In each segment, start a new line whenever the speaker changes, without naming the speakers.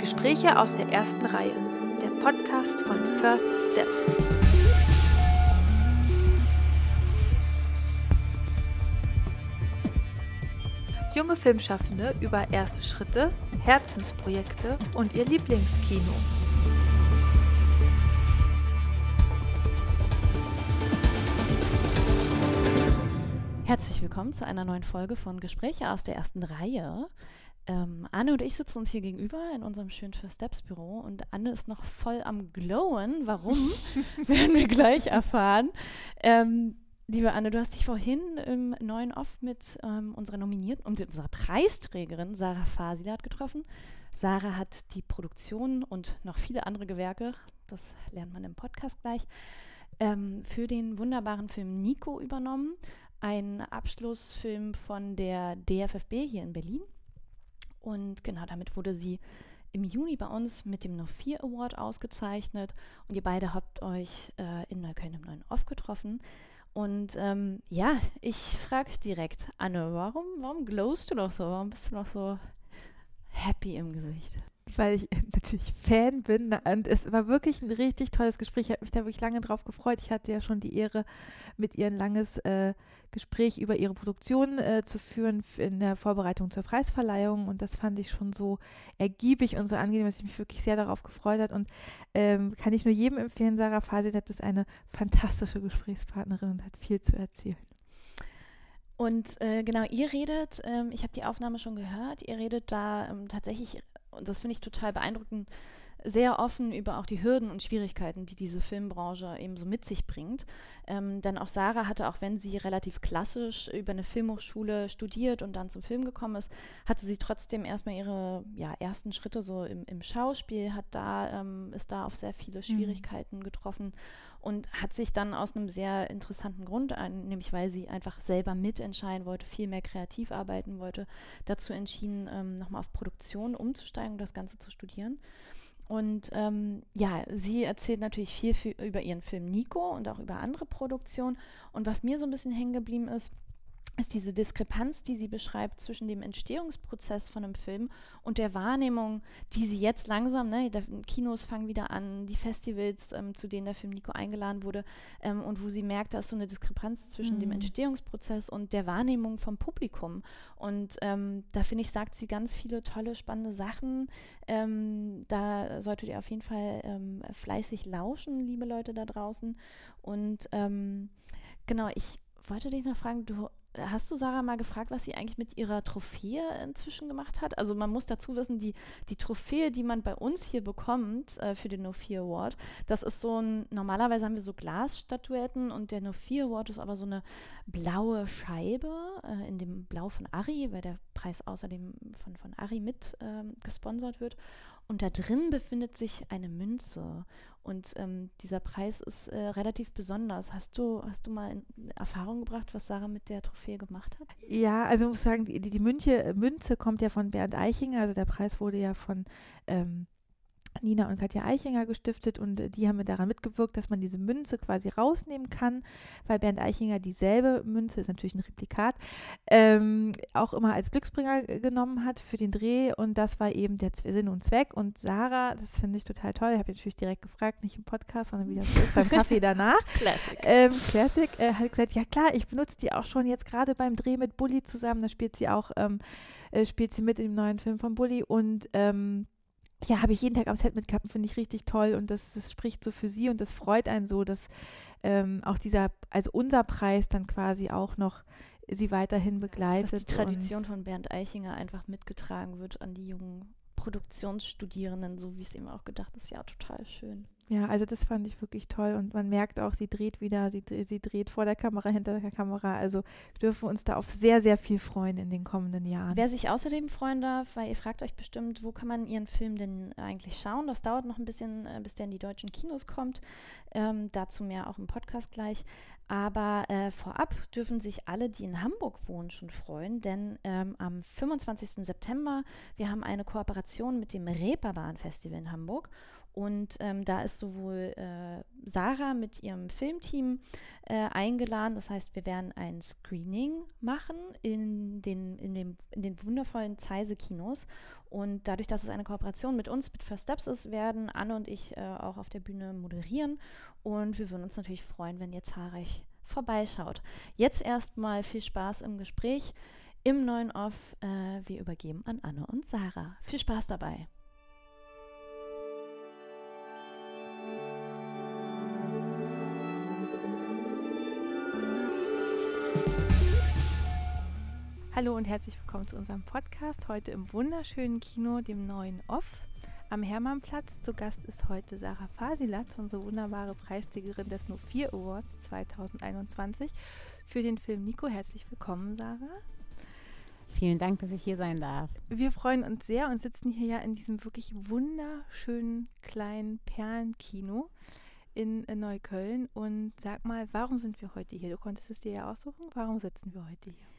Gespräche aus der ersten Reihe, der Podcast von First Steps. Junge Filmschaffende über erste Schritte, Herzensprojekte und ihr Lieblingskino.
Herzlich willkommen zu einer neuen Folge von Gespräche aus der ersten Reihe. Ähm, Anne und ich sitzen uns hier gegenüber in unserem schönen First Steps Büro und Anne ist noch voll am Glowen. Warum? werden wir gleich erfahren. Ähm, liebe Anne, du hast dich vorhin im neuen Off mit ähm, unserer Nominierten und unserer Preisträgerin Sarah Fasilat getroffen. Sarah hat die Produktion und noch viele andere Gewerke, das lernt man im Podcast gleich, ähm, für den wunderbaren Film Nico übernommen. Ein Abschlussfilm von der DFFB hier in Berlin. Und genau damit wurde sie im Juni bei uns mit dem No 4 Award ausgezeichnet. Und ihr beide habt euch äh, in Neukölln im neuen Off getroffen. Und ähm, ja, ich frage direkt, Anne, warum, warum glowst du noch so? Warum bist du noch so happy im Gesicht?
Weil ich natürlich Fan bin. Und es war wirklich ein richtig tolles Gespräch. Ich habe mich da wirklich lange drauf gefreut. Ich hatte ja schon die Ehre, mit ihr ein langes äh, Gespräch über ihre Produktion äh, zu führen in der Vorbereitung zur Preisverleihung. Und das fand ich schon so ergiebig und so angenehm, dass ich mich wirklich sehr darauf gefreut habe. Und ähm, kann ich nur jedem empfehlen, Sarah Fasit ist eine fantastische Gesprächspartnerin und hat viel zu erzählen.
Und äh, genau, ihr redet, ähm, ich habe die Aufnahme schon gehört, ihr redet da ähm, tatsächlich und das finde ich total beeindruckend, sehr offen über auch die Hürden und Schwierigkeiten, die diese Filmbranche eben so mit sich bringt. Ähm, denn auch Sarah hatte, auch wenn sie relativ klassisch über eine Filmhochschule studiert und dann zum Film gekommen ist, hatte sie trotzdem erstmal ihre ja, ersten Schritte so im, im Schauspiel, hat da, ähm, ist da auf sehr viele mhm. Schwierigkeiten mhm. getroffen und hat sich dann aus einem sehr interessanten Grund, nämlich weil sie einfach selber mitentscheiden wollte, viel mehr kreativ arbeiten wollte, dazu entschieden, ähm, nochmal auf Produktion umzusteigen und das Ganze zu studieren. Und ähm, ja, sie erzählt natürlich viel für, über ihren Film Nico und auch über andere Produktionen. Und was mir so ein bisschen hängen geblieben ist, ist diese Diskrepanz, die sie beschreibt zwischen dem Entstehungsprozess von einem Film und der Wahrnehmung, die sie jetzt langsam, ne, Kinos fangen wieder an, die Festivals, ähm, zu denen der Film Nico eingeladen wurde, ähm, und wo sie merkt, da ist so eine Diskrepanz zwischen mhm. dem Entstehungsprozess und der Wahrnehmung vom Publikum. Und ähm, da finde ich, sagt sie ganz viele tolle, spannende Sachen. Ähm, da solltet ihr auf jeden Fall ähm, fleißig lauschen, liebe Leute da draußen. Und ähm, genau, ich wollte dich noch fragen, du Hast du Sarah mal gefragt, was sie eigentlich mit ihrer Trophäe inzwischen gemacht hat? Also man muss dazu wissen, die, die Trophäe, die man bei uns hier bekommt äh, für den No 4 Award, das ist so ein, normalerweise haben wir so Glasstatuetten und der No 4 Award ist aber so eine blaue Scheibe äh, in dem Blau von Ari, weil der Preis außerdem von, von Ari mit ähm, gesponsert wird. Und da drin befindet sich eine Münze. Und ähm, dieser Preis ist äh, relativ besonders. Hast du, hast du mal in Erfahrung gebracht, was Sarah mit der Trophäe gemacht hat?
Ja, also ich muss sagen, die, die Münche, Münze kommt ja von Bernd Eichinger. Also der Preis wurde ja von ähm, Nina und Katja Eichinger gestiftet und äh, die haben daran mitgewirkt, dass man diese Münze quasi rausnehmen kann, weil Bernd Eichinger dieselbe Münze, ist natürlich ein Replikat, ähm, auch immer als Glücksbringer genommen hat für den Dreh und das war eben der Sinn und Zweck und Sarah, das finde ich total toll, ich habe natürlich direkt gefragt, nicht im Podcast, sondern wie das ist beim Kaffee danach.
Classic.
Ähm, Classic, äh, hat gesagt, ja klar, ich benutze die auch schon jetzt gerade beim Dreh mit Bully zusammen, da spielt sie auch, ähm, äh, spielt sie mit in dem neuen Film von Bully und ähm, ja, habe ich jeden Tag am Set mitgehabt, finde ich richtig toll und das, das spricht so für sie und das freut einen so, dass ähm, auch dieser, also unser Preis dann quasi auch noch sie weiterhin begleitet.
Dass die Tradition von Bernd Eichinger einfach mitgetragen wird an die jungen Produktionsstudierenden, so wie es eben auch gedacht ist, ja, total schön.
Ja, also das fand ich wirklich toll und man merkt auch, sie dreht wieder, sie, sie dreht vor der Kamera, hinter der Kamera. Also wir dürfen uns da auf sehr, sehr viel freuen in den kommenden Jahren.
Wer sich außerdem freuen darf, weil ihr fragt euch bestimmt, wo kann man ihren Film denn eigentlich schauen? Das dauert noch ein bisschen, äh, bis der in die deutschen Kinos kommt. Ähm, dazu mehr auch im Podcast gleich. Aber äh, vorab dürfen sich alle, die in Hamburg wohnen, schon freuen, denn ähm, am 25. September, wir haben eine Kooperation mit dem Reeperbahn Festival in Hamburg Und ähm, da ist sowohl äh, Sarah mit ihrem Filmteam äh, eingeladen. Das heißt, wir werden ein Screening machen in den, in dem, in den wundervollen Zeise-Kinos. Und dadurch, dass es eine Kooperation mit uns, mit First Steps ist, werden Anne und ich äh, auch auf der Bühne moderieren. Und wir würden uns natürlich freuen, wenn ihr zahlreich vorbeischaut. Jetzt erstmal viel Spaß im Gespräch im neuen Off. Äh, wir übergeben an Anne und Sarah. Viel Spaß dabei.
Hallo und herzlich willkommen zu unserem Podcast. Heute im wunderschönen Kino, dem neuen Off am Hermannplatz. Zu Gast ist heute Sarah Fasilat, unsere wunderbare Preisträgerin des No 4 Awards 2021 für den Film Nico. Herzlich willkommen, Sarah.
Vielen Dank, dass ich hier sein darf.
Wir freuen uns sehr und sitzen hier ja in diesem wirklich wunderschönen kleinen Perlenkino in Neukölln. Und sag mal, warum sind wir heute hier? Du konntest es dir ja aussuchen. Warum sitzen wir heute hier?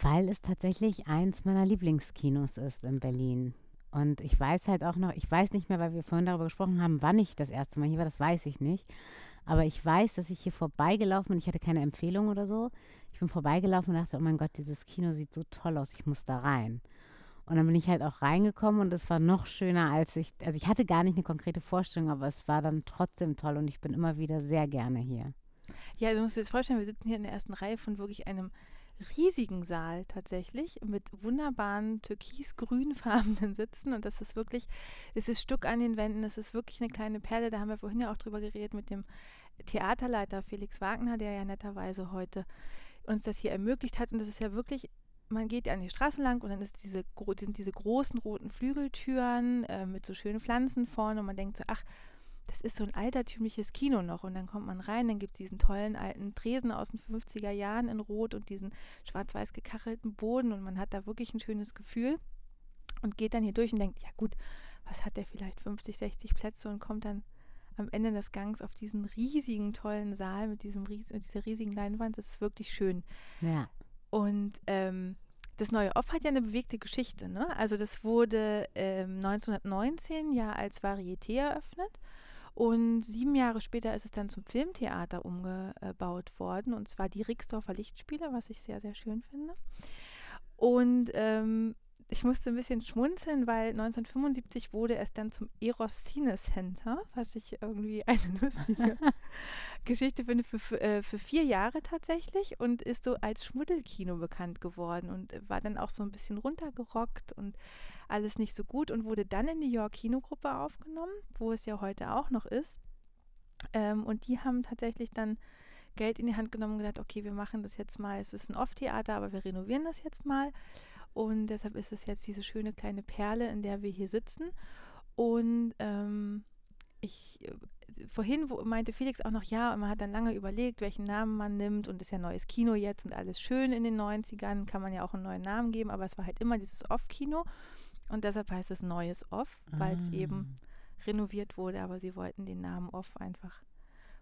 Weil es tatsächlich eins meiner Lieblingskinos ist in Berlin. Und ich weiß halt auch noch, ich weiß nicht mehr, weil wir vorhin darüber gesprochen haben, wann ich das erste Mal hier war, das weiß ich nicht. Aber ich weiß, dass ich hier vorbeigelaufen bin. Ich hatte keine Empfehlung oder so. Ich bin vorbeigelaufen und dachte, oh mein Gott, dieses Kino sieht so toll aus, ich muss da rein. Und dann bin ich halt auch reingekommen und es war noch schöner, als ich, also ich hatte gar nicht eine konkrete Vorstellung, aber es war dann trotzdem toll und ich bin immer wieder sehr gerne hier.
Ja, du musst dir das vorstellen, wir sitzen hier in der ersten Reihe von wirklich einem riesigen Saal tatsächlich mit wunderbaren türkis-grünfarbenen Sitzen. Und das ist wirklich, es ist Stück an den Wänden, es ist wirklich eine kleine Perle, da haben wir vorhin ja auch drüber geredet mit dem Theaterleiter Felix Wagner, der ja netterweise heute uns das hier ermöglicht hat. Und das ist ja wirklich man geht an die Straße lang und dann diese, sind diese großen roten Flügeltüren äh, mit so schönen Pflanzen vorne und man denkt so, ach, das ist so ein altertümliches Kino noch. Und dann kommt man rein, dann gibt es diesen tollen alten Tresen aus den 50er Jahren in Rot und diesen schwarz-weiß gekachelten Boden und man hat da wirklich ein schönes Gefühl und geht dann hier durch und denkt, ja gut, was hat der vielleicht 50, 60 Plätze und kommt dann am Ende des Gangs auf diesen riesigen, tollen Saal mit, diesem, mit dieser riesigen Leinwand. Das ist wirklich schön.
Ja.
Und ähm, das neue Off hat ja eine bewegte Geschichte. Ne? Also das wurde ähm, 1919 ja als Varieté eröffnet und sieben Jahre später ist es dann zum Filmtheater umgebaut worden, und zwar die Rixdorfer Lichtspiele, was ich sehr, sehr schön finde. Und ähm, ich musste ein bisschen schmunzeln, weil 1975 wurde es dann zum Eros Cine Center, was ich irgendwie eine lustige Geschichte finde, für, für, äh, für, vier Jahre tatsächlich und ist so als Schmuddelkino bekannt geworden und war dann auch so ein bisschen runtergerockt und alles nicht so gut und wurde dann in die York Kinogruppe aufgenommen, wo es ja heute auch noch ist. Ähm, und die haben tatsächlich dann Geld in die Hand genommen und gesagt, okay, wir machen das jetzt mal, es ist ein Off-Theater, aber wir renovieren das jetzt mal. Und deshalb ist es jetzt diese schöne kleine Perle, in der wir hier sitzen. Und ähm, ich äh, vorhin wo, meinte Felix auch noch, ja, man hat dann lange überlegt, welchen Namen man nimmt. Und ist ja neues Kino jetzt und alles schön in den 90ern, kann man ja auch einen neuen Namen geben, aber es war halt immer dieses Off-Kino. Und deshalb heißt es neues Off, weil es ah. eben renoviert wurde, aber sie wollten den Namen Off einfach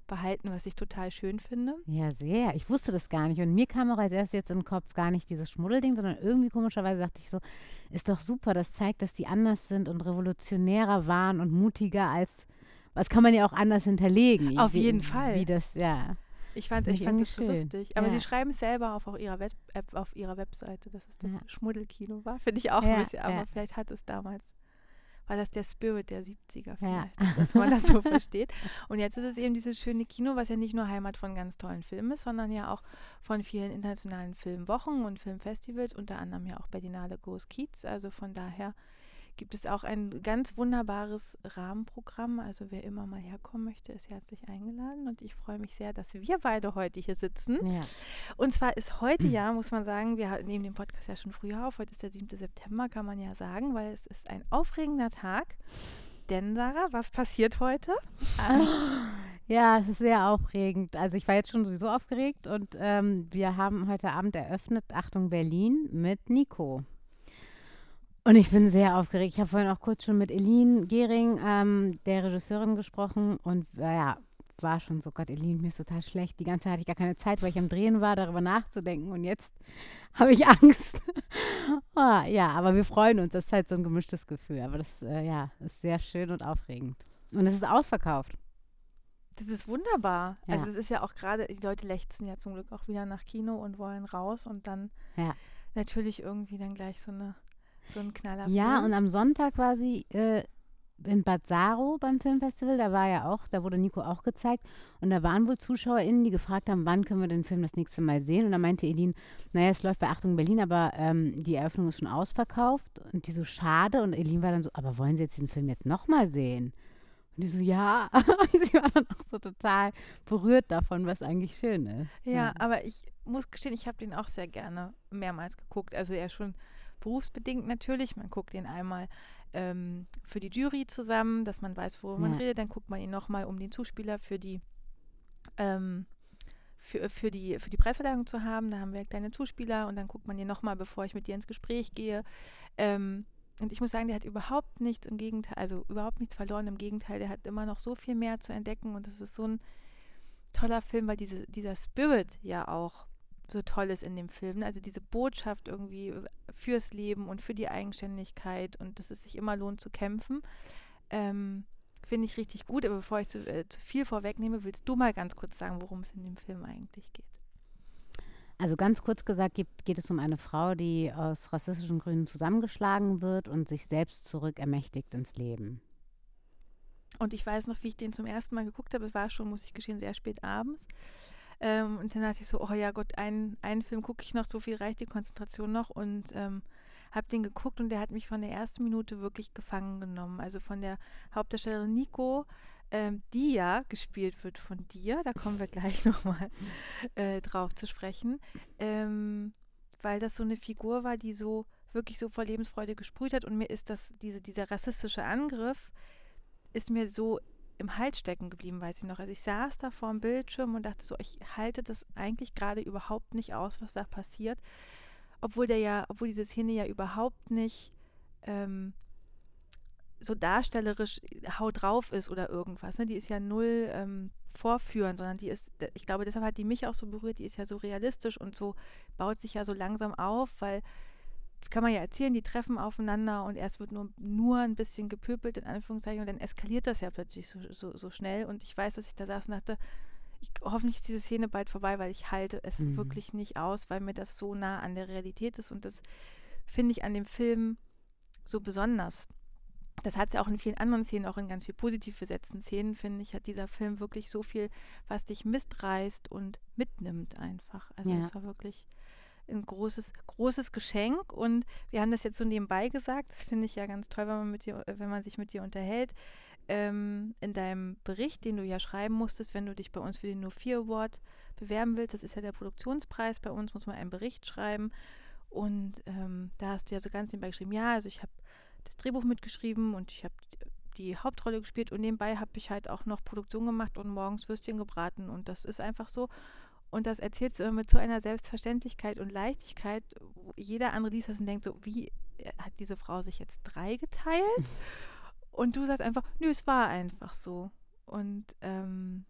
behalten, was ich total schön finde.
Ja, sehr. Ich wusste das gar nicht. Und mir kam auch als erstes jetzt in den Kopf gar nicht dieses Schmuddelding, sondern irgendwie komischerweise dachte ich so, ist doch super, das zeigt, dass die anders sind und revolutionärer waren und mutiger als, was kann man ja auch anders hinterlegen.
Auf jeden Fall.
Wie das, ja.
Ich fand, ich fand das schön. lustig. Aber ja. sie schreiben es selber auf, auch ihrer Web auf ihrer Webseite, dass es das ja. Schmuddelkino war. Finde ich auch ja, ein bisschen, aber vielleicht hat es damals war das der Spirit der 70er vielleicht, ja. dass man das so versteht. Und jetzt ist es eben dieses schöne Kino, was ja nicht nur Heimat von ganz tollen Filmen ist, sondern ja auch von vielen internationalen Filmwochen und Filmfestivals, unter anderem ja auch Berlinale Goes Kiez. Also von daher gibt es auch ein ganz wunderbares Rahmenprogramm. Also wer immer mal herkommen möchte, ist herzlich eingeladen. Und ich freue mich sehr, dass wir beide heute hier sitzen. Ja. Und zwar ist heute ja, muss man sagen, wir nehmen den Podcast ja schon früher auf. Heute ist der 7. September, kann man ja sagen, weil es ist ein aufregender Tag. Denn, Sarah, was passiert heute?
Ja, es ist sehr aufregend. Also ich war jetzt schon sowieso aufgeregt und ähm, wir haben heute Abend eröffnet, Achtung Berlin, mit Nico. Und ich bin sehr aufgeregt. Ich habe vorhin auch kurz schon mit Eline Gehring, ähm, der Regisseurin, gesprochen und äh, ja, war schon so, Gott, Eline, mir ist total schlecht. Die ganze Zeit hatte ich gar keine Zeit, weil ich am Drehen war, darüber nachzudenken. Und jetzt habe ich Angst. oh, ja, aber wir freuen uns. Das ist halt so ein gemischtes Gefühl. Aber das, äh, ja, ist sehr schön und aufregend. Und es ist ausverkauft.
Das ist wunderbar.
Ja.
Also es ist ja auch gerade, die Leute lechzen ja zum Glück auch wieder nach Kino und wollen raus und dann
Ja.
natürlich irgendwie dann gleich so eine so ein Knaller.
Ja, und am Sonntag war sie äh, in Bad Saro beim Filmfestival. Da war ja auch, da wurde Nico auch gezeigt. Und da waren wohl ZuschauerInnen, die gefragt haben, wann können wir den Film das nächste Mal sehen. Und da meinte Elin, naja, es läuft bei Achtung Berlin, aber ähm, die Eröffnung ist schon ausverkauft. Und die so, schade. Und Elin war dann so, aber wollen Sie jetzt diesen Film jetzt nochmal sehen? Und die so, ja. Und sie war dann auch so total berührt davon, was eigentlich schön ist.
Ja, aber ich muss gestehen, ich habe den auch sehr gerne mehrmals geguckt. Also eher schon berufsbedingt natürlich. Man guckt ihn einmal ähm, für die Jury zusammen, dass man weiß, worüber man
Ja.
redet. Dann guckt man ihn nochmal, um den Zuspieler für die ähm, für, für, die, für die Preisverleihung zu haben. Da haben wir kleine Zuspieler und dann guckt man ihn nochmal, bevor ich mit dir ins Gespräch gehe. Ähm, und ich muss sagen, der hat überhaupt nichts im Gegenteil, also überhaupt nichts verloren. Im Gegenteil, der hat immer noch so viel mehr zu entdecken und es ist so ein toller Film, weil diese, dieser Spirit ja auch so toll ist in dem Film. Also diese Botschaft irgendwie fürs Leben und für die Eigenständigkeit und dass es sich immer lohnt zu kämpfen. Ähm, Finde ich richtig gut, aber bevor ich zu, äh, zu viel vorwegnehme, willst du mal ganz kurz sagen, worum es in dem Film eigentlich geht.
Also ganz kurz gesagt geht, geht es um eine Frau, die aus rassistischen Gründen zusammengeschlagen wird und sich selbst zurück ermächtigt ins Leben.
Und ich weiß noch, wie ich den zum ersten Mal geguckt habe. Es war schon, muss ich gestehen, sehr spät abends. Ähm, und dann dachte ich so, oh ja Gott, einen, einen Film gucke ich noch, so viel reicht die Konzentration noch. Und ähm, habe den geguckt und der hat mich von der ersten Minute wirklich gefangen genommen. Also von der Hauptdarstellerin Nico, ähm, die ja gespielt wird von dir. Da kommen wir gleich nochmal äh, drauf zu sprechen. Ähm, weil das so eine Figur war, die so wirklich so vor Lebensfreude gesprüht hat. Und mir ist das, diese, dieser rassistische Angriff, ist mir so im Hals stecken geblieben, weiß ich noch. Also ich saß da vor dem Bildschirm und dachte so, ich halte das eigentlich gerade überhaupt nicht aus, was da passiert. Obwohl der ja, obwohl diese Szene ja überhaupt nicht ähm, so darstellerisch haut drauf ist oder irgendwas. Ne? Die ist ja null ähm, vorführen, sondern die ist, ich glaube, deshalb hat die mich auch so berührt, die ist ja so realistisch und so baut sich ja so langsam auf, weil kann man ja erzählen, die treffen aufeinander und erst wird nur, nur ein bisschen gepöbelt, in Anführungszeichen, und dann eskaliert das ja plötzlich so, so, so schnell. Und ich weiß, dass ich da saß und dachte, ich, hoffentlich ist diese Szene bald vorbei, weil ich halte es
Mhm.
wirklich nicht aus, weil mir das so nah an der Realität ist. Und das finde ich an dem Film so besonders. Das hat es ja auch in vielen anderen Szenen, auch in ganz viel positiv besetzten Szenen, finde ich, hat dieser Film wirklich so viel, was dich mistreißt und mitnimmt einfach. Also
Ja.
es war wirklich ein großes, großes Geschenk und wir haben das jetzt so nebenbei gesagt. Das finde ich ja ganz toll, wenn man mit dir, wenn man sich mit dir unterhält. Ähm, in deinem Bericht, den du ja schreiben musstest, wenn du dich bei uns für den No 4 Award bewerben willst, das ist ja der Produktionspreis bei uns, muss man einen Bericht schreiben. Und ähm, da hast du ja so ganz nebenbei geschrieben, ja, also ich habe das Drehbuch mitgeschrieben und ich habe die Hauptrolle gespielt und nebenbei habe ich halt auch noch Produktion gemacht und morgens Würstchen gebraten und das ist einfach so. Und das erzählst du immer mit so einer Selbstverständlichkeit und Leichtigkeit, wo jeder andere liest das und denkt so, wie äh, hat diese Frau sich jetzt drei geteilt? Und du sagst einfach, nö, es war einfach so. Und ähm,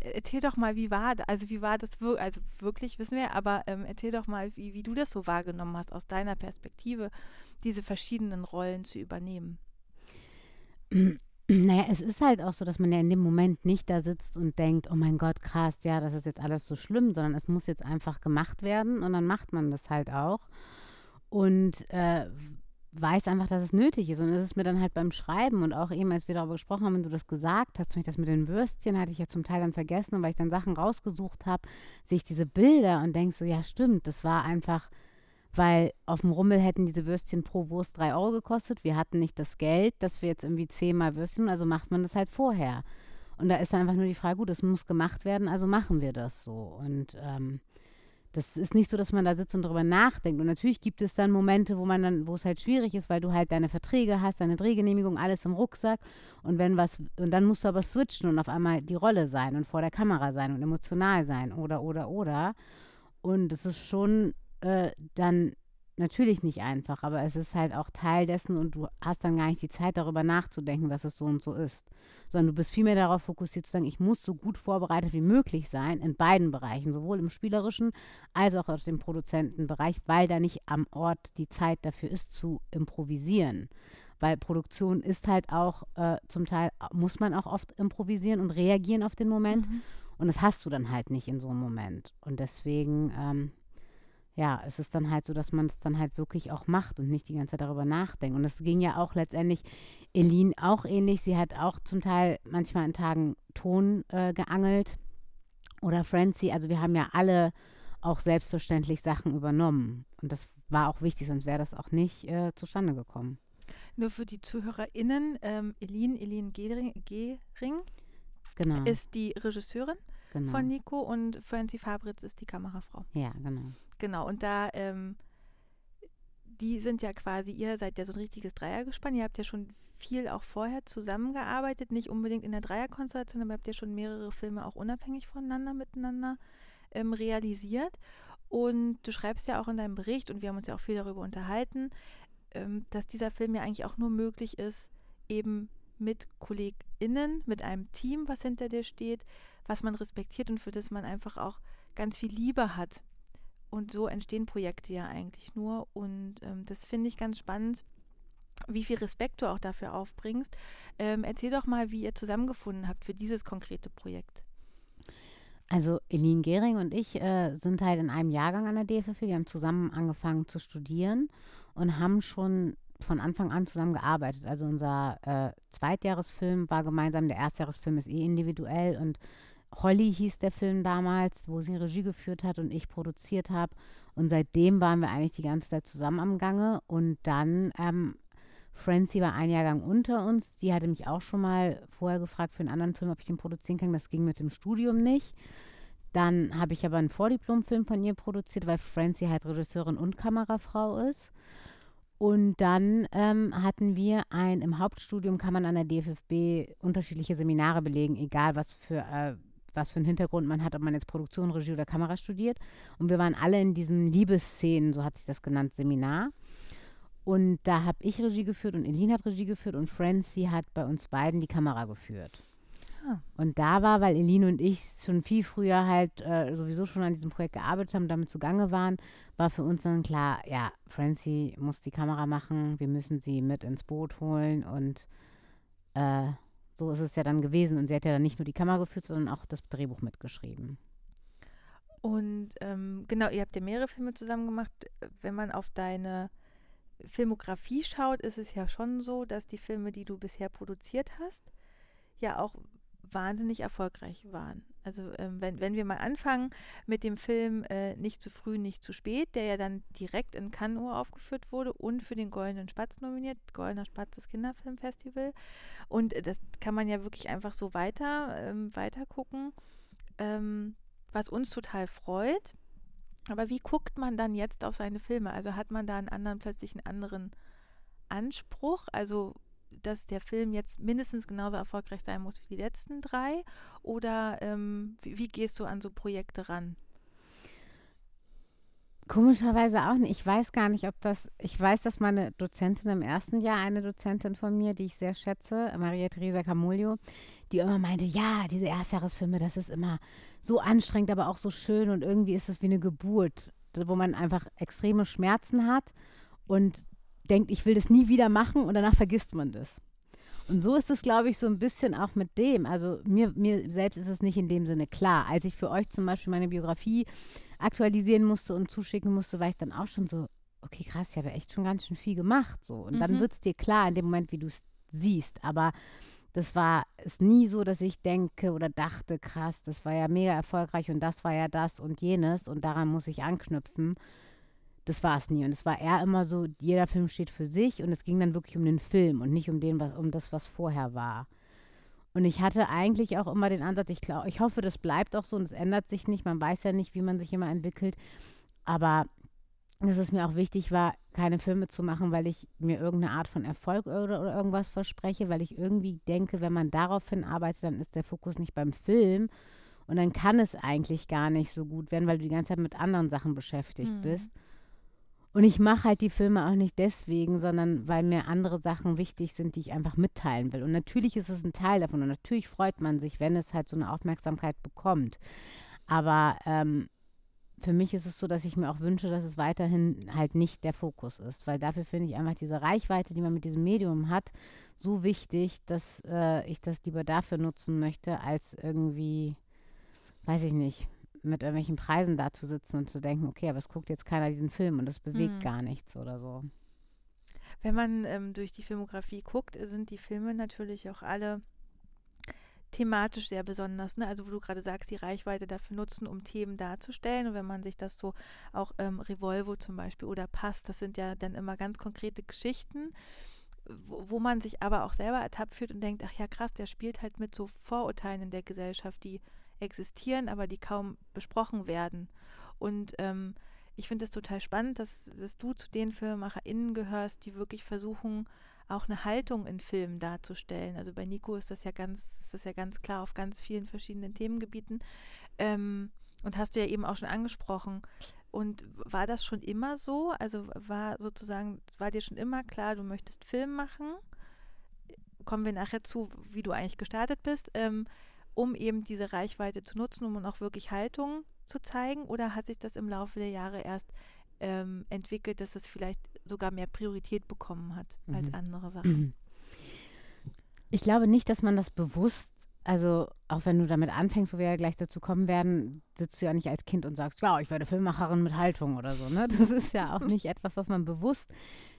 erzähl doch mal, wie war das, also wie war das wirklich, also wirklich wissen wir, aber ähm, erzähl doch mal, wie, wie du das so wahrgenommen hast, aus deiner Perspektive, diese verschiedenen Rollen zu übernehmen.
Naja, es ist halt auch so, dass man ja in dem Moment nicht da sitzt und denkt, oh mein Gott, krass, ja, das ist jetzt alles so schlimm, sondern es muss jetzt einfach gemacht werden und dann macht man das halt auch und äh, weiß einfach, dass es nötig ist. Und es ist mir dann halt beim Schreiben und auch eben, als wir darüber gesprochen haben und du das gesagt hast, zum Beispiel das mit den Würstchen hatte ich ja zum Teil dann vergessen und weil ich dann Sachen rausgesucht habe, sehe ich diese Bilder und denke so, ja stimmt, das war einfach weil auf dem Rummel hätten diese Würstchen pro Wurst drei Euro gekostet. Wir hatten nicht das Geld, dass wir jetzt irgendwie zehnmal Würstchen, also macht man das halt vorher. Und da ist dann einfach nur die Frage, gut, das muss gemacht werden, also machen wir das so. Und ähm, das ist nicht so, dass man da sitzt und darüber nachdenkt. Und natürlich gibt es dann Momente, wo man dann, wo es halt schwierig ist, weil du halt deine Verträge hast, deine Drehgenehmigung, alles im Rucksack. Und wenn was, und dann musst du aber switchen und auf einmal die Rolle sein und vor der Kamera sein und emotional sein oder, oder, oder. Und das ist schon äh, dann natürlich nicht einfach, aber es ist halt auch Teil dessen und du hast dann gar nicht die Zeit darüber nachzudenken, dass es so und so ist, sondern du bist vielmehr darauf fokussiert zu sagen, ich muss so gut vorbereitet wie möglich sein in beiden Bereichen, sowohl im spielerischen als auch aus dem Produzentenbereich, weil da nicht am Ort die Zeit dafür ist zu improvisieren, weil Produktion ist halt auch äh, zum Teil, muss man auch oft improvisieren und reagieren auf den Moment.
Mhm.
Und das hast du dann halt nicht in so einem Moment. Und deswegen, ähm, ja, es ist dann halt so, dass man es dann halt wirklich auch macht und nicht die ganze Zeit darüber nachdenkt. Und es ging ja auch letztendlich Elin auch ähnlich. Sie hat auch zum Teil manchmal in Tagen Ton äh, geangelt oder Francie. Also wir haben ja alle auch selbstverständlich Sachen übernommen. Und das war auch wichtig, sonst wäre das auch nicht äh, zustande gekommen.
Nur für die ZuhörerInnen, ähm, Elin, Elin Gehring, Gehring
Genau.
ist die Regisseurin
genau.
von Nico und Francie Fabritz ist die Kamerafrau.
ja, genau.
Genau, und da, ähm, die sind ja quasi, ihr seid ja so ein richtiges Dreiergespann. Ihr habt ja schon viel auch vorher zusammengearbeitet, nicht unbedingt in der Dreierkonstellation, aber habt ja schon mehrere Filme auch unabhängig voneinander miteinander ähm, realisiert. Und du schreibst ja auch in deinem Bericht, und wir haben uns ja auch viel darüber unterhalten, ähm, dass dieser Film ja eigentlich auch nur möglich ist, eben mit KollegInnen, mit einem Team, was hinter dir steht, was man respektiert und für das man einfach auch ganz viel Liebe hat. Und so entstehen Projekte ja eigentlich nur. Und ähm, das finde ich ganz spannend, wie viel Respekt du auch dafür aufbringst. Ähm, erzähl doch mal, wie ihr zusammengefunden habt für dieses konkrete Projekt.
Also Elin Gehring und ich äh, sind halt in einem Jahrgang an der DFF. Wir haben zusammen angefangen zu studieren und haben schon von Anfang an zusammen gearbeitet. Also unser äh, Zweitjahresfilm war gemeinsam, der Erstjahresfilm ist eh individuell und Holly hieß der Film damals, wo sie Regie geführt hat und ich produziert habe. Und seitdem waren wir eigentlich die ganze Zeit zusammen am Gange. Und dann, ähm, Francie war ein Jahrgang unter uns. Die hatte mich auch schon mal vorher gefragt für einen anderen Film, ob ich den produzieren kann. Das ging mit dem Studium nicht. Dann habe ich aber einen Vordiplomfilm von ihr produziert, weil Francie halt Regisseurin und Kamerafrau ist. Und dann ähm, hatten wir ein, im Hauptstudium kann man an der DFFB unterschiedliche Seminare belegen, egal was für, äh, was für einen Hintergrund man hat, ob man jetzt Produktion, Regie oder Kamera studiert. Und wir waren alle in diesem Liebesszenen, so hat sich das genannt, Seminar. Und da habe ich Regie geführt und Elin hat Regie geführt und Francie hat bei uns beiden die Kamera geführt.
Ah.
Und da war, weil Elin und ich schon viel früher halt äh, sowieso schon an diesem Projekt gearbeitet haben, damit zugange waren, war für uns dann klar, ja, Francie muss die Kamera machen, wir müssen sie mit ins Boot holen und äh, so ist es ja dann gewesen. Und sie hat ja dann nicht nur die Kamera geführt, sondern auch das Drehbuch mitgeschrieben.
Und ähm, genau, ihr habt ja mehrere Filme zusammen gemacht. Wenn man auf deine Filmografie schaut, ist es ja schon so, dass die Filme, die du bisher produziert hast, ja auch wahnsinnig erfolgreich waren. Also ähm, wenn, wenn wir mal anfangen mit dem Film äh, Nicht zu früh, nicht zu spät, der ja dann direkt in Cannes aufgeführt wurde und für den Goldenen Spatz nominiert, Goldener Spatz, das Kinderfilmfestival. Und äh, das kann man ja wirklich einfach so weiter, ähm, weiter gucken, ähm, was uns total freut. Aber wie guckt man dann jetzt auf seine Filme? Also hat man da einen anderen, plötzlich einen anderen Anspruch? Also dass der Film jetzt mindestens genauso erfolgreich sein muss wie die letzten drei? Oder ähm, wie, wie, gehst du an so Projekte ran?
Komischerweise auch nicht. Ich weiß gar nicht, ob das. Ich weiß, dass meine Dozentin im ersten Jahr, eine Dozentin von mir, die ich sehr schätze, Maria Theresa Camulio, die immer meinte: Ja, diese Erstjahresfilme, das ist immer so anstrengend, aber auch so schön und irgendwie ist es wie eine Geburt, wo man einfach extreme Schmerzen hat und denkt, ich will das nie wieder machen und danach vergisst man das. Und so ist es, glaube ich, so ein bisschen auch mit dem. Also mir, mir selbst ist es nicht in dem Sinne klar. Als ich für euch zum Beispiel meine Biografie aktualisieren musste und zuschicken musste, war ich dann auch schon so, okay, krass, ich habe echt schon ganz schön viel gemacht. So. Und mhm. dann wird es dir klar in dem Moment, wie du es siehst. Aber das war es nie so, dass ich denke oder dachte, krass, das war ja mega erfolgreich und das war ja das und jenes und daran muss ich anknüpfen das war es nie. Und es war eher immer so, jeder Film steht für sich und es ging dann wirklich um den Film und nicht um, den, was, um das, was vorher war. Und ich hatte eigentlich auch immer den Ansatz, ich, glaub, ich hoffe, das bleibt auch so und es ändert sich nicht. Man weiß ja nicht, wie man sich immer entwickelt. Aber dass es mir auch wichtig war, keine Filme zu machen, weil ich mir irgendeine Art von Erfolg oder, oder irgendwas verspreche, weil ich irgendwie denke, wenn man daraufhin arbeitet, dann ist der Fokus nicht beim Film. Und dann kann es eigentlich gar nicht so gut werden, weil du die ganze Zeit mit anderen Sachen beschäftigt mhm. bist. Und ich mache halt die Filme auch nicht deswegen, sondern weil mir andere Sachen wichtig sind, die ich einfach mitteilen will. Und natürlich ist es ein Teil davon. Und natürlich freut man sich, wenn es halt so eine Aufmerksamkeit bekommt. Aber ähm, für mich ist es so, dass ich mir auch wünsche, dass es weiterhin halt nicht der Fokus ist, weil dafür finde ich einfach diese Reichweite, die man mit diesem Medium hat, so wichtig, dass äh, ich das lieber dafür nutzen möchte, als irgendwie, weiß ich nicht, mit irgendwelchen Preisen da zu sitzen und zu denken, okay, aber es guckt jetzt keiner diesen Film und es bewegt
Mhm.
gar nichts oder so.
Wenn man ähm, durch die Filmografie guckt, sind die Filme natürlich auch alle thematisch sehr besonders. Ne? Also wo du gerade sagst, die Reichweite dafür nutzen, um Themen darzustellen. Und wenn man sich das so auch ähm, Revolvo zum Beispiel oder Pass, das sind ja dann immer ganz konkrete Geschichten, wo, wo man sich aber auch selber ertappt fühlt und denkt, ach ja krass, der spielt halt mit so Vorurteilen in der Gesellschaft, die existieren, aber die kaum besprochen werden. Und ähm, ich finde es total spannend, dass, dass du zu den FilmemacherInnen gehörst, die wirklich versuchen, auch eine Haltung in Filmen darzustellen. Also bei Nico ist das ja ganz, ist das ja ganz klar auf ganz vielen verschiedenen Themengebieten. Ähm, und hast du ja eben auch schon angesprochen. Und war das schon immer so? Also war sozusagen, war dir schon immer klar, du möchtest Film machen? Kommen wir nachher zu, wie du eigentlich gestartet bist, ähm, um eben diese Reichweite zu nutzen, um auch wirklich Haltung zu zeigen? Oder hat sich das im Laufe der Jahre erst ähm, entwickelt, dass es vielleicht sogar mehr Priorität bekommen hat als
Mhm.
andere Sachen?
Ich glaube nicht, dass man das bewusst, also auch wenn du damit anfängst, wo wir ja gleich dazu kommen werden, sitzt du ja nicht als Kind und sagst, ja, ich werde Filmemacherin mit Haltung oder so. Ne? Das ist ja auch nicht etwas, was man bewusst,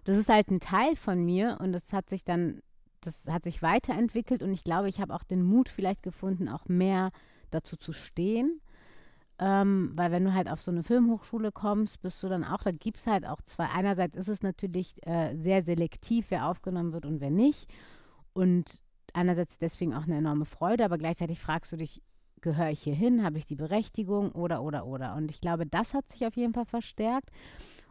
das ist halt ein Teil von mir und das hat sich dann, das hat sich weiterentwickelt und ich glaube, ich habe auch den Mut vielleicht gefunden, auch mehr dazu zu stehen. Ähm, weil wenn du halt auf so eine Filmhochschule kommst, bist du dann auch, da gibt es halt auch zwei. Einerseits ist es natürlich äh, sehr selektiv, wer aufgenommen wird und wer nicht. Und einerseits deswegen auch eine enorme Freude, aber gleichzeitig fragst du dich, gehöre ich hier hin, habe ich die Berechtigung oder, oder, oder. Und ich glaube, das hat sich auf jeden Fall verstärkt.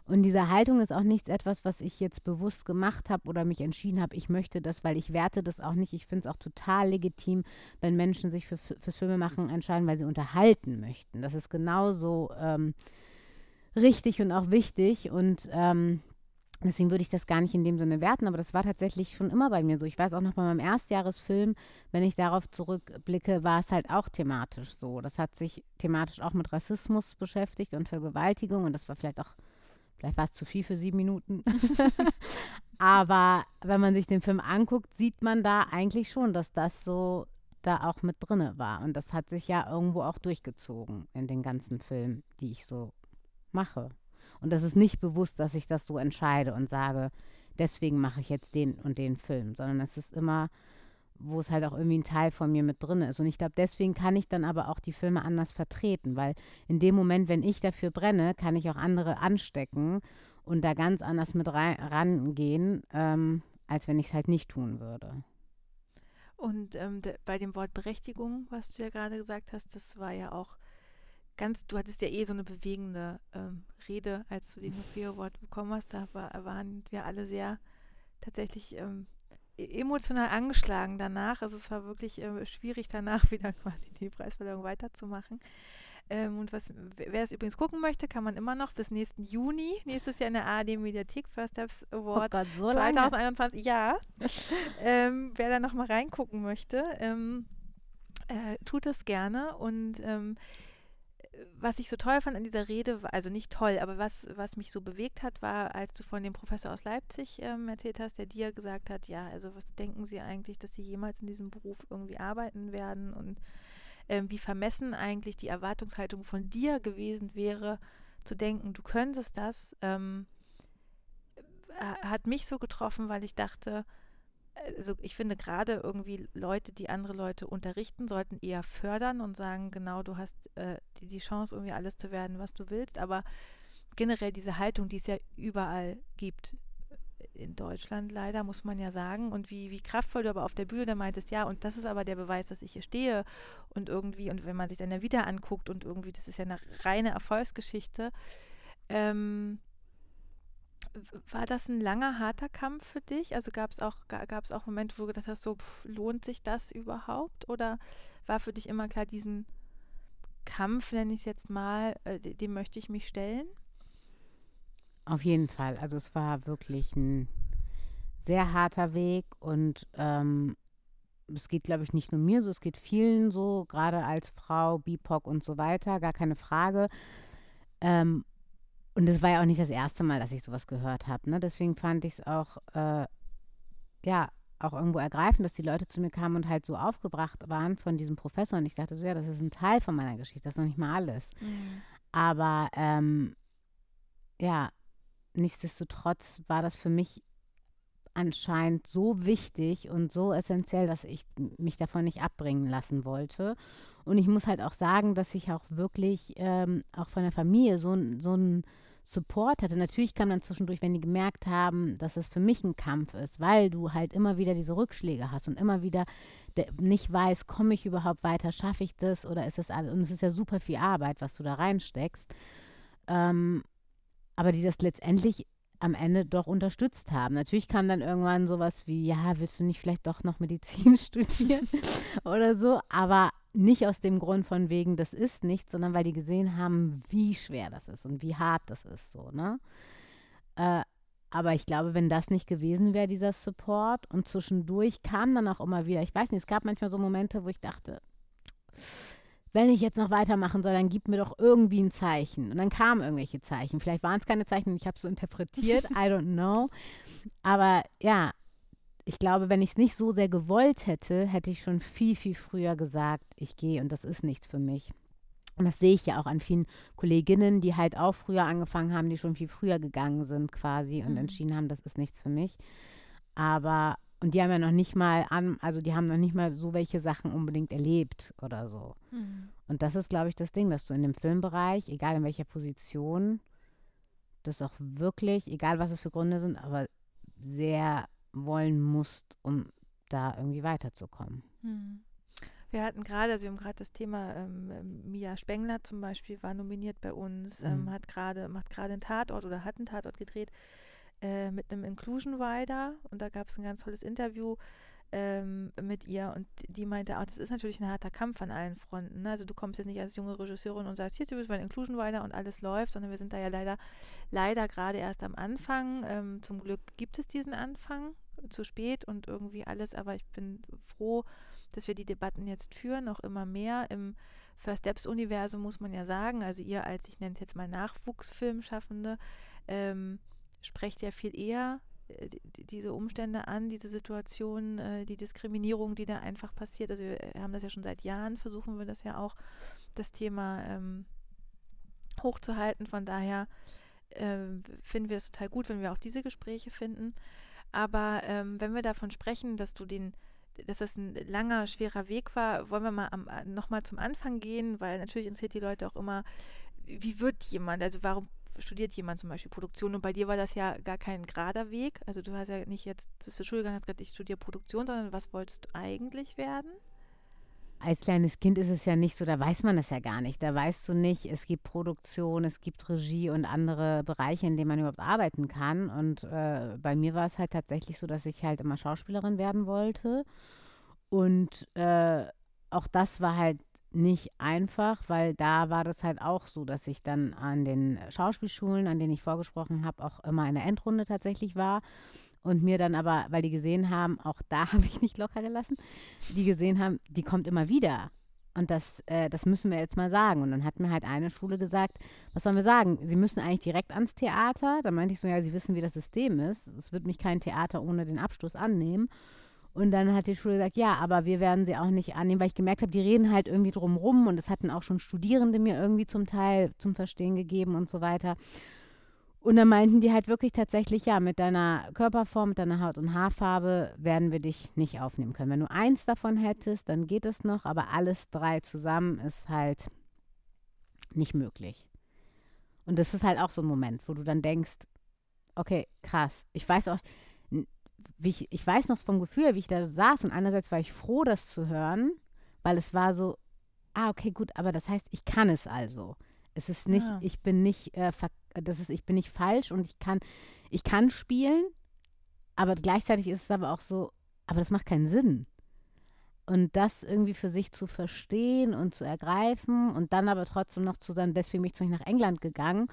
Und diese Haltung ist auch nichts etwas, was ich jetzt bewusst gemacht habe oder mich entschieden habe, ich möchte das, weil ich werte das auch nicht. Ich finde es auch total legitim, wenn Menschen sich für, fürs Filmemachen entscheiden, weil sie unterhalten möchten. Das ist genauso ähm, richtig und auch wichtig. Und ähm, Deswegen würde ich das gar nicht in dem Sinne werten, aber das war tatsächlich schon immer bei mir so. Ich weiß auch noch bei meinem Erstjahresfilm, wenn ich darauf zurückblicke, war es halt auch thematisch so. Das hat sich thematisch auch mit Rassismus beschäftigt und Vergewaltigung und das war vielleicht auch, vielleicht war es zu viel für sieben Minuten. aber wenn man sich den Film anguckt, sieht man da eigentlich schon, dass das so da auch mit drinne war. Und das hat sich ja irgendwo auch durchgezogen in den ganzen Filmen, die ich so mache. Und das ist nicht bewusst, dass ich das so entscheide und sage, deswegen mache ich jetzt den und den Film, sondern es ist immer, wo es halt auch irgendwie ein Teil von mir mit drin ist. Und ich glaube, deswegen kann ich dann aber auch die Filme anders vertreten, weil in dem Moment, wenn ich dafür brenne, kann ich auch andere anstecken und da ganz anders mit rangehen, ähm, als wenn ich es halt nicht tun würde.
Und ähm, bei dem Wort Berechtigung, was du ja gerade gesagt hast, das war ja auch ganz, du hattest ja eh so eine bewegende ähm, Rede, als du den Hoffeo Award bekommen hast. Da war, waren wir alle sehr tatsächlich ähm, emotional angeschlagen danach. Also es war wirklich äh, schwierig danach wieder quasi die Preisverleihung weiterzumachen. Ähm, und was, wer es übrigens gucken möchte, kann man immer noch bis nächsten Juni, nächstes Jahr in der ARD Mediathek First Steps Award
oh Gott, so
2021, ja. ähm, wer da noch mal reingucken möchte, ähm, äh, tut es gerne. Und ähm, was ich so toll fand an dieser Rede, also nicht toll, aber was, was mich so bewegt hat, war, als du von dem Professor aus Leipzig ähm, erzählt hast, der dir gesagt hat, ja, also was denken Sie eigentlich, dass Sie jemals in diesem Beruf irgendwie arbeiten werden und ähm, wie vermessen eigentlich die Erwartungshaltung von dir gewesen wäre, zu denken, du könntest das, ähm, hat mich so getroffen, weil ich dachte, also ich finde gerade irgendwie Leute, die andere Leute unterrichten, sollten eher fördern und sagen, genau, du hast äh, die, die Chance, irgendwie alles zu werden, was du willst. Aber generell diese Haltung, die es ja überall gibt, in Deutschland leider, muss man ja sagen. Und wie, wie kraftvoll du aber auf der Bühne da meintest, ja, und das ist aber der Beweis, dass ich hier stehe. Und irgendwie, und wenn man sich dann ja wieder anguckt und irgendwie, das ist ja eine reine Erfolgsgeschichte, ähm, war das ein langer, harter Kampf für dich? Also gab es auch, auch Momente, wo du gedacht hast, so pff, lohnt sich das überhaupt? Oder war für dich immer klar, diesen Kampf, nenne ich es jetzt mal, äh, dem möchte ich mich stellen?
Auf jeden Fall. Also es war wirklich ein sehr harter Weg und ähm, es geht, glaube ich, nicht nur mir so, es geht vielen so, gerade als Frau, BIPOC und so weiter, gar keine Frage. Ähm, und es war ja auch nicht das erste Mal, dass ich sowas gehört habe. Ne? Deswegen fand ich es auch, äh, ja, auch irgendwo ergreifend, dass die Leute zu mir kamen und halt so aufgebracht waren von diesem Professor. Und ich dachte so, ja, das ist ein Teil von meiner Geschichte, das ist noch nicht mal alles. Mhm. Aber ähm, ja, nichtsdestotrotz war das für mich anscheinend so wichtig und so essentiell, dass ich mich davon nicht abbringen lassen wollte. Und ich muss halt auch sagen, dass ich auch wirklich ähm, auch von der Familie so, so ein Support hatte. Natürlich kam dann zwischendurch, wenn die gemerkt haben, dass es für mich ein Kampf ist, weil du halt immer wieder diese Rückschläge hast und immer wieder nicht weißt, komme ich überhaupt weiter, schaffe ich das oder ist das alles, und es ist ja super viel Arbeit, was du da reinsteckst. Ähm, aber die das letztendlich am Ende doch unterstützt haben. Natürlich kam dann irgendwann sowas wie, ja, willst du nicht vielleicht doch noch Medizin studieren oder so, aber nicht aus dem Grund von wegen, das ist nichts, sondern weil die gesehen haben, wie schwer das ist und wie hart das ist, so, ne? Äh, aber ich glaube, wenn das nicht gewesen wäre, dieser Support und zwischendurch kam dann auch immer wieder, ich weiß nicht, es gab manchmal so Momente, wo ich dachte, wenn ich jetzt noch weitermachen soll, dann gib mir doch irgendwie ein Zeichen. Und dann kamen irgendwelche Zeichen. Vielleicht waren es keine Zeichen, ich habe es so interpretiert, I don't know. Aber ja, ich glaube, wenn ich es nicht so sehr gewollt hätte, hätte ich schon viel, viel früher gesagt, ich gehe und das ist nichts für mich. Und das sehe ich ja auch an vielen Kolleginnen, die halt auch früher angefangen haben, die schon viel früher gegangen sind quasi und mhm. entschieden haben, das ist nichts für mich. Aber, und die haben ja noch nicht mal an, also die haben noch nicht mal so welche Sachen unbedingt erlebt oder so. Mhm. Und das ist, glaube ich, das Ding, dass du in dem Filmbereich, egal in welcher Position, das auch wirklich, egal was es für Gründe sind, aber sehr wollen musst, um da irgendwie weiterzukommen. Hm.
Wir hatten gerade, also wir haben gerade das Thema, ähm, ähm, Mia Spengler zum Beispiel war nominiert bei uns, ähm, mhm. hat gerade, macht gerade einen Tatort oder hat einen Tatort gedreht äh, mit einem Inclusion Rider und da gab es ein ganz tolles Interview ähm, mit ihr und die meinte auch, das ist natürlich ein harter Kampf an allen Fronten. Ne? Also du kommst jetzt nicht als junge Regisseurin und sagst, hier du bist mein Inclusion Rider und alles läuft, sondern wir sind da ja leider, leider gerade erst am Anfang. Ähm, zum Glück gibt es diesen Anfang, zu spät und irgendwie alles, aber ich bin froh, dass wir die Debatten jetzt führen, noch immer mehr. Im First Steps-Universum muss man ja sagen, also ihr als, ich nenne es jetzt mal Nachwuchsfilmschaffende, ähm, sprecht ja viel eher äh, diese Umstände an, diese Situation, äh, die Diskriminierung, die da einfach passiert. Also wir haben das ja schon seit Jahren, versuchen wir das ja auch, das Thema ähm, hochzuhalten. Von daher äh, finden wir es total gut, wenn wir auch diese Gespräche finden. Aber ähm, wenn wir davon sprechen, dass du den, dass das ein langer, schwerer Weg war, wollen wir mal nochmal zum Anfang gehen, weil natürlich interessiert die Leute auch immer, wie wird jemand, also warum studiert jemand zum Beispiel Produktion und bei dir war das ja gar kein gerader Weg. Also du hast ja nicht jetzt, du bist zur Schule gegangen, hast gesagt, ich studiere Produktion, sondern was wolltest du eigentlich werden?
als kleines Kind ist es ja nicht so, da weiß man es ja gar nicht. Da weißt du nicht, es gibt Produktion, es gibt Regie und andere Bereiche, in denen man überhaupt arbeiten kann. Und äh, bei mir war es halt tatsächlich so, dass ich halt immer Schauspielerin werden wollte. Und äh, auch das war halt nicht einfach, weil da war das halt auch so, dass ich dann an den Schauspielschulen, an denen ich vorgesprochen habe, auch immer in der Endrunde tatsächlich war und mir dann aber, weil die gesehen haben, auch da habe ich nicht locker gelassen, die gesehen haben, die kommt immer wieder. Und das, äh, das müssen wir jetzt mal sagen. Und dann hat mir halt eine Schule gesagt, was sollen wir sagen? Sie müssen eigentlich direkt ans Theater. Da meinte ich so, ja, Sie wissen, wie das System ist. Es wird mich kein Theater ohne den Abschluss annehmen. Und dann hat die Schule gesagt, ja, aber wir werden sie auch nicht annehmen, weil ich gemerkt habe, die reden halt irgendwie drumrum und es hatten auch schon Studierende mir irgendwie zum Teil zum Verstehen gegeben und so weiter. Und dann meinten die halt wirklich tatsächlich, ja, mit deiner Körperform, mit deiner Haut- und Haarfarbe werden wir dich nicht aufnehmen können. Wenn du eins davon hättest, dann geht es noch, aber alles drei zusammen ist halt nicht möglich. Und das ist halt auch so ein Moment, wo du dann denkst, okay, krass. Ich weiß auch, ich, ich weiß noch vom Gefühl, wie ich da saß und einerseits war ich froh, das zu hören, weil es war so, ah, okay, gut, aber das heißt, ich kann es also. Es ist nicht, ja. ich bin nicht, äh, das ist, ich bin nicht falsch und ich kann, ich kann spielen, aber gleichzeitig ist es aber auch so, aber das macht keinen Sinn. Und das irgendwie für sich zu verstehen und zu ergreifen und dann aber trotzdem noch zu sein, deswegen bin ich nach England gegangen,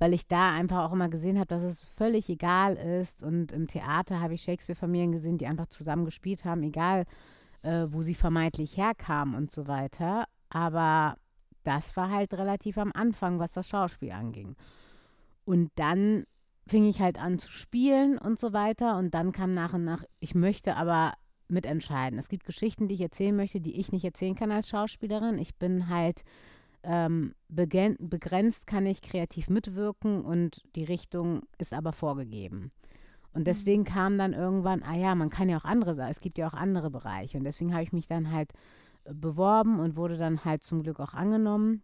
weil ich da einfach auch immer gesehen habe, dass es völlig egal ist. Und im Theater habe ich Shakespeare-Familien gesehen, die einfach zusammen gespielt haben, egal äh, wo sie vermeintlich herkamen und so weiter. Aber das war halt relativ am Anfang, was das Schauspiel anging. Und dann fing ich halt an zu spielen und so weiter. Und dann kam nach und nach, ich möchte aber mitentscheiden. Es gibt Geschichten, die ich erzählen möchte, die ich nicht erzählen kann als Schauspielerin. Ich bin halt ähm, begrenzt, kann ich kreativ mitwirken und die Richtung ist aber vorgegeben. Und deswegen mhm. kam dann irgendwann, ah ja, man kann ja auch andere es gibt ja auch andere Bereiche. Und deswegen habe ich mich dann halt äh, beworben und wurde dann halt zum Glück auch angenommen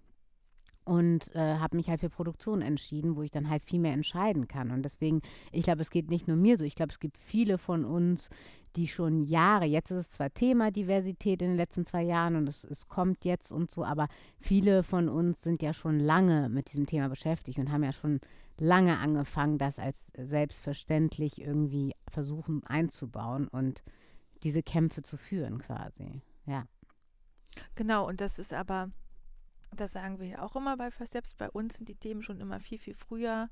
und äh, habe mich halt für Produktion entschieden, wo ich dann halt viel mehr entscheiden kann. Und deswegen, ich glaube, es geht nicht nur mir so, ich glaube, es gibt viele von uns, die schon Jahre, jetzt ist es zwar Thema Diversität in den letzten zwei Jahren und es, es kommt jetzt und so, aber viele von uns sind ja schon lange mit diesem Thema beschäftigt und haben ja schon lange angefangen, das als selbstverständlich irgendwie versuchen einzubauen und diese Kämpfe zu führen quasi. Ja.
Genau, und das ist aber, das sagen wir ja auch immer bei First Steps, bei uns sind die Themen schon immer viel, viel früher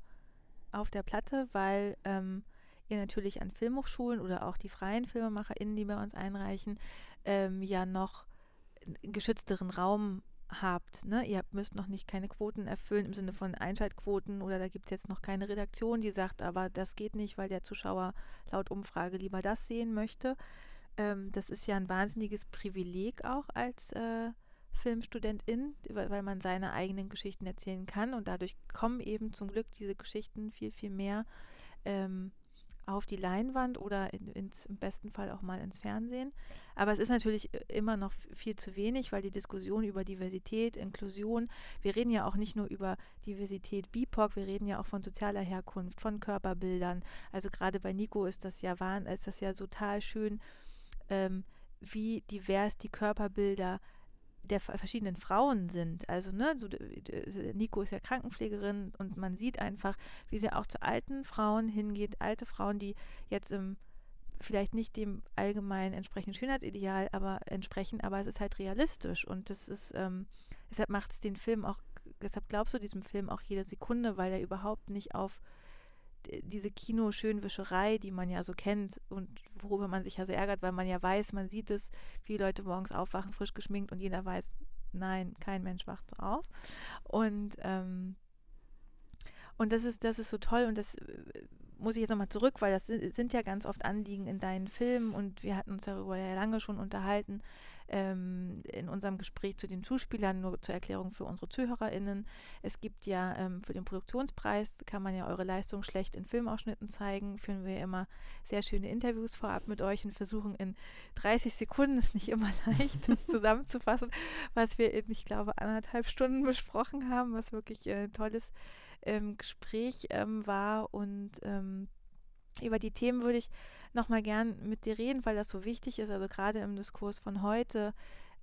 auf der Platte, weil ähm, ihr natürlich an Filmhochschulen oder auch die freien FilmemacherInnen, die bei uns einreichen, ähm, ja noch einen geschützteren Raum habt. Ne? Ihr müsst noch nicht keine Quoten erfüllen im Sinne von Einschaltquoten oder da gibt es jetzt noch keine Redaktion, die sagt, aber das geht nicht, weil der Zuschauer laut Umfrage lieber das sehen möchte. Ähm, das ist ja ein wahnsinniges Privileg auch als äh, Filmstudentin, weil, man seine eigenen Geschichten erzählen kann und dadurch kommen eben zum Glück diese Geschichten viel, viel mehr ähm, auf die Leinwand oder in, ins, im besten Fall auch mal ins Fernsehen. Aber es ist natürlich äh, immer noch viel zu wenig, weil die Diskussion über Diversität, Inklusion, wir reden ja auch nicht nur über Diversität BIPOC, wir reden ja auch von sozialer Herkunft, von Körperbildern. Also gerade bei Nico ist das ja ist das ja total schön, ähm, wie divers die Körperbilder der verschiedenen Frauen sind. Also, ne, so, Nico ist ja Krankenpflegerin und man sieht einfach, wie sie auch zu alten Frauen hingeht, alte Frauen, die jetzt im vielleicht nicht dem allgemein entsprechenden Schönheitsideal aber entsprechen, aber es ist halt realistisch und das ist, ähm, deshalb macht es den Film auch, deshalb glaubst du diesem Film auch jede Sekunde, weil er überhaupt nicht auf diese Kino-Schönwischerei, die man ja so kennt und worüber man sich ja so ärgert, weil man ja weiß, man sieht es, wie Leute morgens aufwachen, frisch geschminkt und jeder weiß, nein, kein Mensch wacht so auf. Und, ähm, und das ist, das ist so toll und das äh, muss ich jetzt nochmal zurück, weil das sind ja ganz oft Anliegen in deinen Filmen und wir hatten uns darüber ja lange schon unterhalten ähm, in unserem Gespräch zu den Zuspielern, nur zur Erklärung für unsere ZuhörerInnen. Es gibt ja ähm, für den Produktionspreis, kann man ja eure Leistung schlecht in Filmausschnitten zeigen, führen wir immer sehr schöne Interviews vorab mit euch und versuchen in 30 Sekunden, ist nicht immer leicht, das zusammenzufassen, was wir in, ich glaube, anderthalb Stunden besprochen haben, was wirklich ein äh, tolles ähm, Gespräch ähm, war und ähm, über die Themen würde ich nochmal gern mit dir reden, weil das so wichtig ist, also gerade im Diskurs von heute,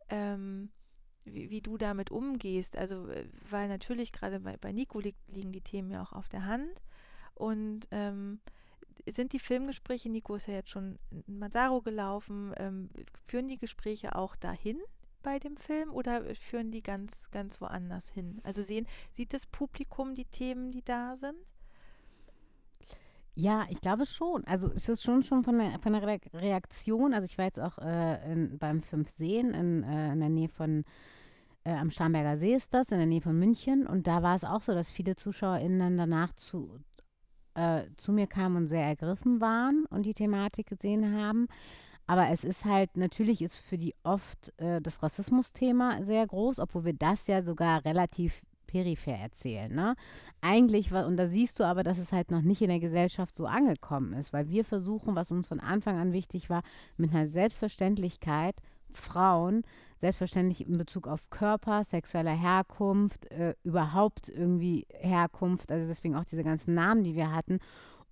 ähm, wie, wie, du damit umgehst. Also, äh, weil natürlich gerade bei, bei Nico li liegen die Themen ja auch auf der Hand. Und ähm, sind die Filmgespräche, Nico ist ja jetzt schon in Mazzaro gelaufen, ähm, führen die Gespräche auch dahin bei dem Film oder führen die ganz, ganz woanders hin? Also sehen, sieht das Publikum die Themen, die da sind?
Ja, ich glaube schon. Also es ist schon schon von der, von der Reaktion. Also ich war jetzt auch äh, in, beim Fünf Seen in, äh, in der Nähe von, äh, am Starnberger See ist das, in der Nähe von München. Und da war es auch so, dass viele ZuschauerInnen danach zu, äh, zu mir kamen und sehr ergriffen waren und die Thematik gesehen haben. Aber es ist halt, natürlich ist für die oft äh, das Rassismusthema sehr groß, obwohl wir das ja sogar relativ peripher erzählen. Ne? Eigentlich, und da siehst du aber, dass es halt noch nicht in der Gesellschaft so angekommen ist, weil wir versuchen, was uns von Anfang an wichtig war, mit einer Selbstverständlichkeit Frauen selbstverständlich in Bezug auf Körper, sexueller Herkunft, äh, überhaupt irgendwie Herkunft, also deswegen auch diese ganzen Namen, die wir hatten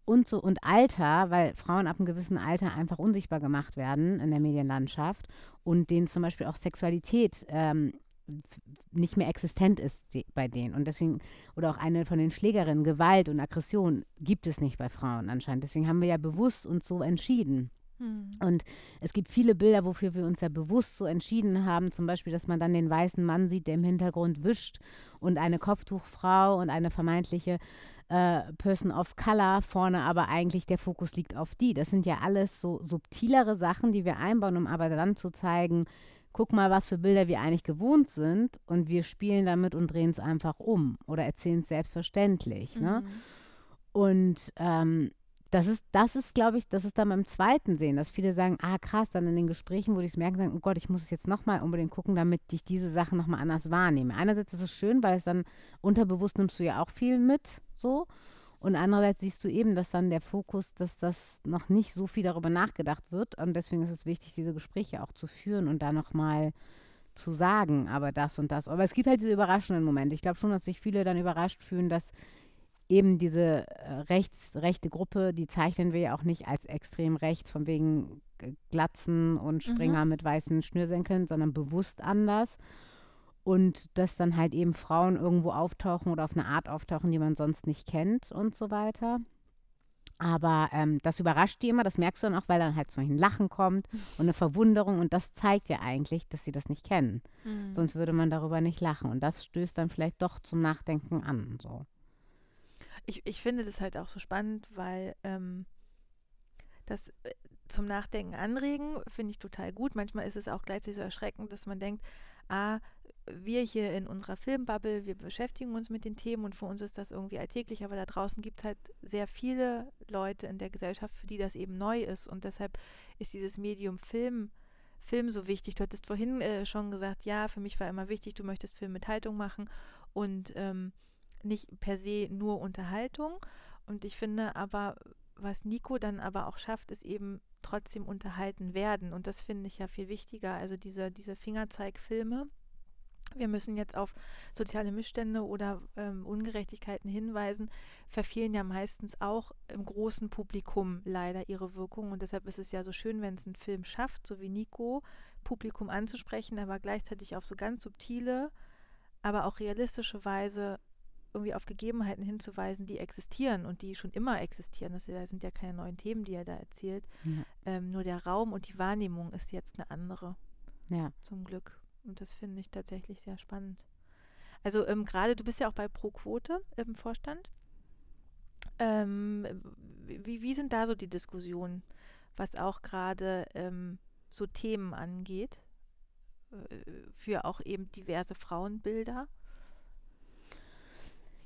und so und Alter, weil Frauen ab einem gewissen Alter einfach unsichtbar gemacht werden in der Medienlandschaft und denen zum Beispiel auch Sexualität ähm, nicht mehr existent ist bei denen. Und deswegen, oder auch eine von den Schlägerinnen, Gewalt und Aggression gibt es nicht bei Frauen anscheinend. Deswegen haben wir ja bewusst uns so entschieden. Hm. Und es gibt viele Bilder, wofür wir uns ja bewusst so entschieden haben. Zum Beispiel, dass man dann den weißen Mann sieht, der im Hintergrund wischt und eine Kopftuchfrau und eine vermeintliche äh, Person of Color vorne, aber eigentlich der Fokus liegt auf die. Das sind ja alles so subtilere Sachen, die wir einbauen, um aber dann zu zeigen, guck mal, was für Bilder wir eigentlich gewohnt sind und wir spielen damit und drehen es einfach um oder erzählen es selbstverständlich. Ne?
Mhm.
Und ähm, das ist, das ist, glaube ich, das ist dann beim zweiten Sehen, dass viele sagen, ah krass, dann in den Gesprächen, wo die es merken, sagen, oh Gott, ich muss es jetzt nochmal unbedingt gucken, damit ich diese Sachen nochmal anders wahrnehme. Einerseits ist es schön, weil es dann unterbewusst nimmst du ja auch viel mit, so. Und andererseits siehst du eben, dass dann der Fokus, dass das noch nicht so viel darüber nachgedacht wird. Und deswegen ist es wichtig, diese Gespräche auch zu führen und da nochmal zu sagen, aber das und das. Aber es gibt halt diese überraschenden Momente. Ich glaube schon, dass sich viele dann überrascht fühlen, dass eben diese äh, rechts, rechte Gruppe, die zeichnen wir ja auch nicht als extrem rechts, von wegen Glatzen und Springer mit weißen Schnürsenkeln, sondern bewusst anders. Und dass dann halt eben Frauen irgendwo auftauchen oder auf eine Art auftauchen, die man sonst nicht kennt und so weiter. Aber ähm, das überrascht die immer, das merkst du dann auch, weil dann halt zum Beispiel ein Lachen kommt und eine Verwunderung und das zeigt ja eigentlich, dass sie das nicht kennen.
Mhm.
Sonst würde man darüber nicht lachen. Und das stößt dann vielleicht doch zum Nachdenken an. So.
ich, ich finde das halt auch so spannend, weil ähm, das äh, zum Nachdenken anregen finde ich total gut. Manchmal ist es auch gleichzeitig so erschreckend, dass man denkt, ah, wir hier in unserer Filmbubble, wir beschäftigen uns mit den Themen und für uns ist das irgendwie alltäglich, aber da draußen gibt es halt sehr viele Leute in der Gesellschaft, für die das eben neu ist und deshalb ist dieses Medium Film, Film so wichtig. Du hattest vorhin äh, schon gesagt, ja, für mich war immer wichtig, du möchtest Film mit Haltung machen und ähm, nicht per se nur Unterhaltung. Und ich finde aber, was Nico dann aber auch schafft, ist eben trotzdem unterhalten werden. Und das finde ich ja viel wichtiger. Also diese, diese Fingerzeigfilme. Wir müssen jetzt auf soziale Missstände oder ähm, Ungerechtigkeiten hinweisen, verfehlen ja meistens auch im großen Publikum leider ihre Wirkung. Und deshalb ist es ja so schön, wenn es einen Film schafft, so wie Nico, Publikum anzusprechen, aber gleichzeitig auf so ganz subtile, aber auch realistische Weise irgendwie auf Gegebenheiten hinzuweisen, die existieren und die schon immer existieren. Das sind ja keine neuen Themen, die er da erzählt.
Ja.
Ähm, nur der Raum und die Wahrnehmung ist jetzt eine andere,
Ja.
zum Glück. Und das finde ich tatsächlich sehr spannend. Also ähm, gerade, du bist ja auch bei Pro Quote im Vorstand. Ähm, wie, wie sind da so die Diskussionen, was auch gerade ähm, so Themen angeht, äh, für auch eben diverse Frauenbilder?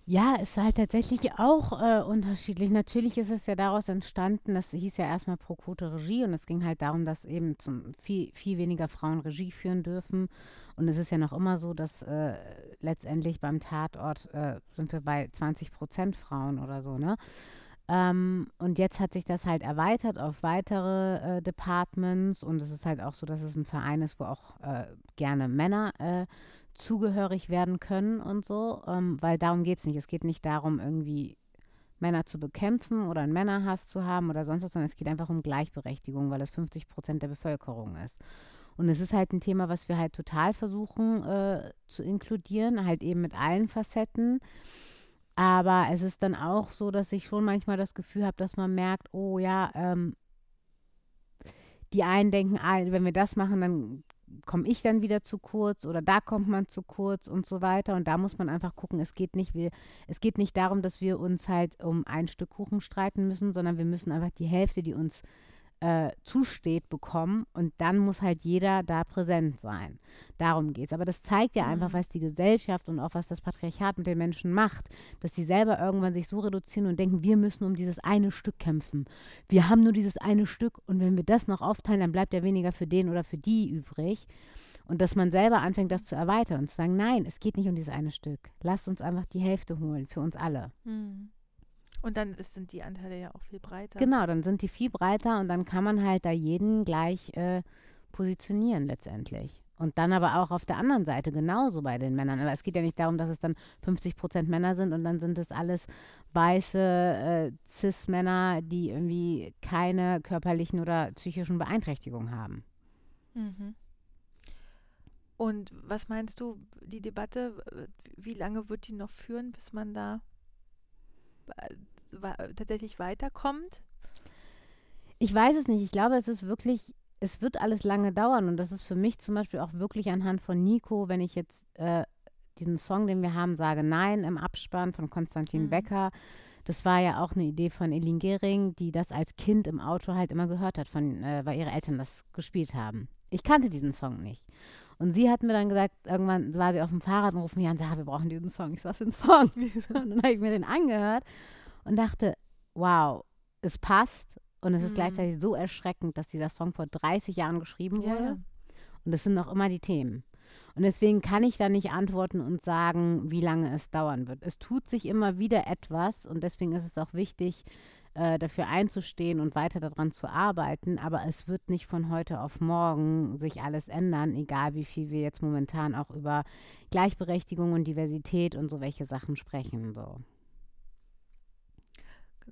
Ja, ist halt tatsächlich auch äh, unterschiedlich. Natürlich ist es ja daraus entstanden, das hieß ja erstmal Pro Quote Regie und es ging halt darum, dass eben zum, viel, viel weniger Frauen Regie führen dürfen. Und es ist ja noch immer so, dass äh, letztendlich beim Tatort äh, sind wir bei 20 Prozent Frauen oder so, ne? Ähm, und jetzt hat sich das halt erweitert auf weitere äh, Departments und es ist halt auch so, dass es ein Verein ist, wo auch äh, gerne Männer äh, zugehörig werden können und so, ähm, weil darum geht es nicht. Es geht nicht darum, irgendwie Männer zu bekämpfen oder einen Männerhass zu haben oder sonst was, sondern es geht einfach um Gleichberechtigung, weil es 50 Prozent der Bevölkerung ist. Und es ist halt ein Thema, was wir halt total versuchen äh, zu inkludieren, halt eben mit allen Facetten. Aber es ist dann auch so, dass ich schon manchmal das Gefühl habe, dass man merkt, oh ja, ähm, die einen denken, ah, wenn wir das machen, dann komme ich dann wieder zu kurz oder da kommt man zu kurz und so weiter. Und da muss man einfach gucken, es geht nicht, wir, es geht nicht darum, dass wir uns halt um ein Stück Kuchen streiten müssen, sondern wir müssen einfach die Hälfte, die uns äh, zusteht, bekommen. Und dann muss halt jeder da präsent sein. Darum geht es. Aber das zeigt ja einfach,
Mhm.
was die Gesellschaft und auch was das Patriarchat mit den Menschen macht, dass die selber irgendwann sich so reduzieren und denken, wir müssen um dieses eine Stück kämpfen. Wir haben nur dieses eine Stück und wenn wir das noch aufteilen, dann bleibt ja weniger für den oder für die übrig. Und dass man selber anfängt, das zu erweitern und zu sagen, nein, es geht nicht um dieses eine Stück. Lasst uns einfach die Hälfte holen für uns alle.
Hm. Und dann ist, sind die Anteile ja auch viel breiter.
Genau, dann sind die viel breiter und dann kann man halt da jeden gleich äh, positionieren letztendlich. Und dann aber auch auf der anderen Seite genauso bei den Männern. Aber es geht ja nicht darum, dass es dann 50 Prozent Männer sind und dann sind es alles weiße äh, Cis-Männer, die irgendwie keine körperlichen oder psychischen Beeinträchtigungen haben.
Mhm. Und was meinst du, die Debatte, äh, wie lange wird die noch führen, bis man da äh, tatsächlich weiterkommt?
Ich weiß es nicht. Ich glaube, es ist wirklich, es wird alles lange dauern. Und das ist für mich zum Beispiel auch wirklich anhand von Nico, wenn ich jetzt äh, diesen Song, den wir haben, sage Nein im Abspann von Konstantin
Mhm.
Becker, Das war ja auch eine Idee von Elin Gehring, die das als Kind im Auto halt immer gehört hat, von, äh, weil ihre Eltern das gespielt haben. Ich kannte diesen Song nicht. Und sie hat mir dann gesagt, irgendwann war sie auf dem Fahrrad und ruft mich an sagt, wir brauchen diesen Song. Ich so, was für ein Song? und dann habe ich mir den angehört und dachte, wow, es passt und es ist
Mhm.
gleichzeitig so erschreckend, dass dieser Song vor 30 Jahren geschrieben wurde.
ja.
Und das sind noch immer die Themen. Und deswegen kann ich da nicht antworten und sagen, wie lange es dauern wird. Es tut sich immer wieder etwas und deswegen ist es auch wichtig, äh, dafür einzustehen und weiter daran zu arbeiten. Aber es wird nicht von heute auf morgen sich alles ändern, egal wie viel wir jetzt momentan auch über Gleichberechtigung und Diversität und so welche Sachen sprechen. So.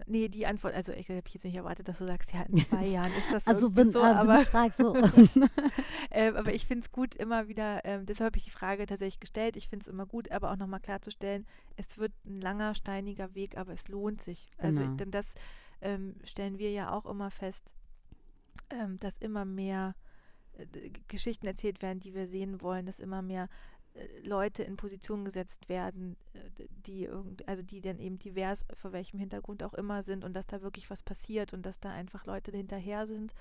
Nee, die Antwort, also ich habe jetzt nicht erwartet, dass du sagst, ja, in zwei Jahren ist das
Also bin,
so,
du
aber,
bist stark so.
ähm, aber ich finde es gut, immer wieder, ähm, deshalb habe ich die Frage tatsächlich gestellt, ich finde es immer gut, aber auch nochmal klarzustellen, es wird ein langer, steiniger Weg, aber es lohnt sich. Also ich,
Genau.
denn das ähm, stellen wir ja auch immer fest, ähm, dass immer mehr äh, Geschichten erzählt werden, die wir sehen wollen, dass immer mehr Leute in Positionen gesetzt werden, äh, die irgend, also die dann eben divers, vor welchem Hintergrund auch immer sind und dass da wirklich was passiert und dass da einfach Leute hinterher sind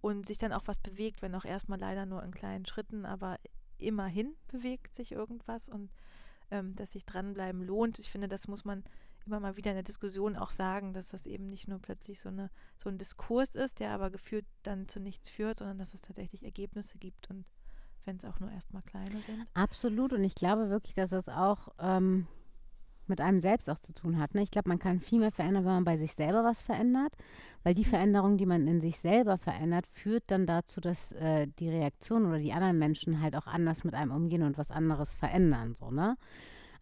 und sich dann auch was bewegt, wenn auch erstmal leider nur in kleinen Schritten, aber immerhin bewegt sich irgendwas und ähm, dass sich dranbleiben lohnt. Ich finde, das muss man immer mal wieder in der Diskussion auch sagen, dass das eben nicht nur plötzlich so, eine, so ein Diskurs ist, der aber geführt dann zu nichts führt, sondern dass es tatsächlich Ergebnisse gibt und wenn es auch nur erstmal kleine sind.
Absolut. Und ich glaube wirklich, dass das auch ähm, mit einem selbst auch zu tun hat. Ne? Ich glaube, man kann viel mehr verändern, wenn man bei sich selber was verändert, weil die Veränderung, die man in sich selber verändert, führt dann dazu, dass äh, die Reaktion oder die anderen Menschen halt auch anders mit einem umgehen und was anderes verändern. So, ne?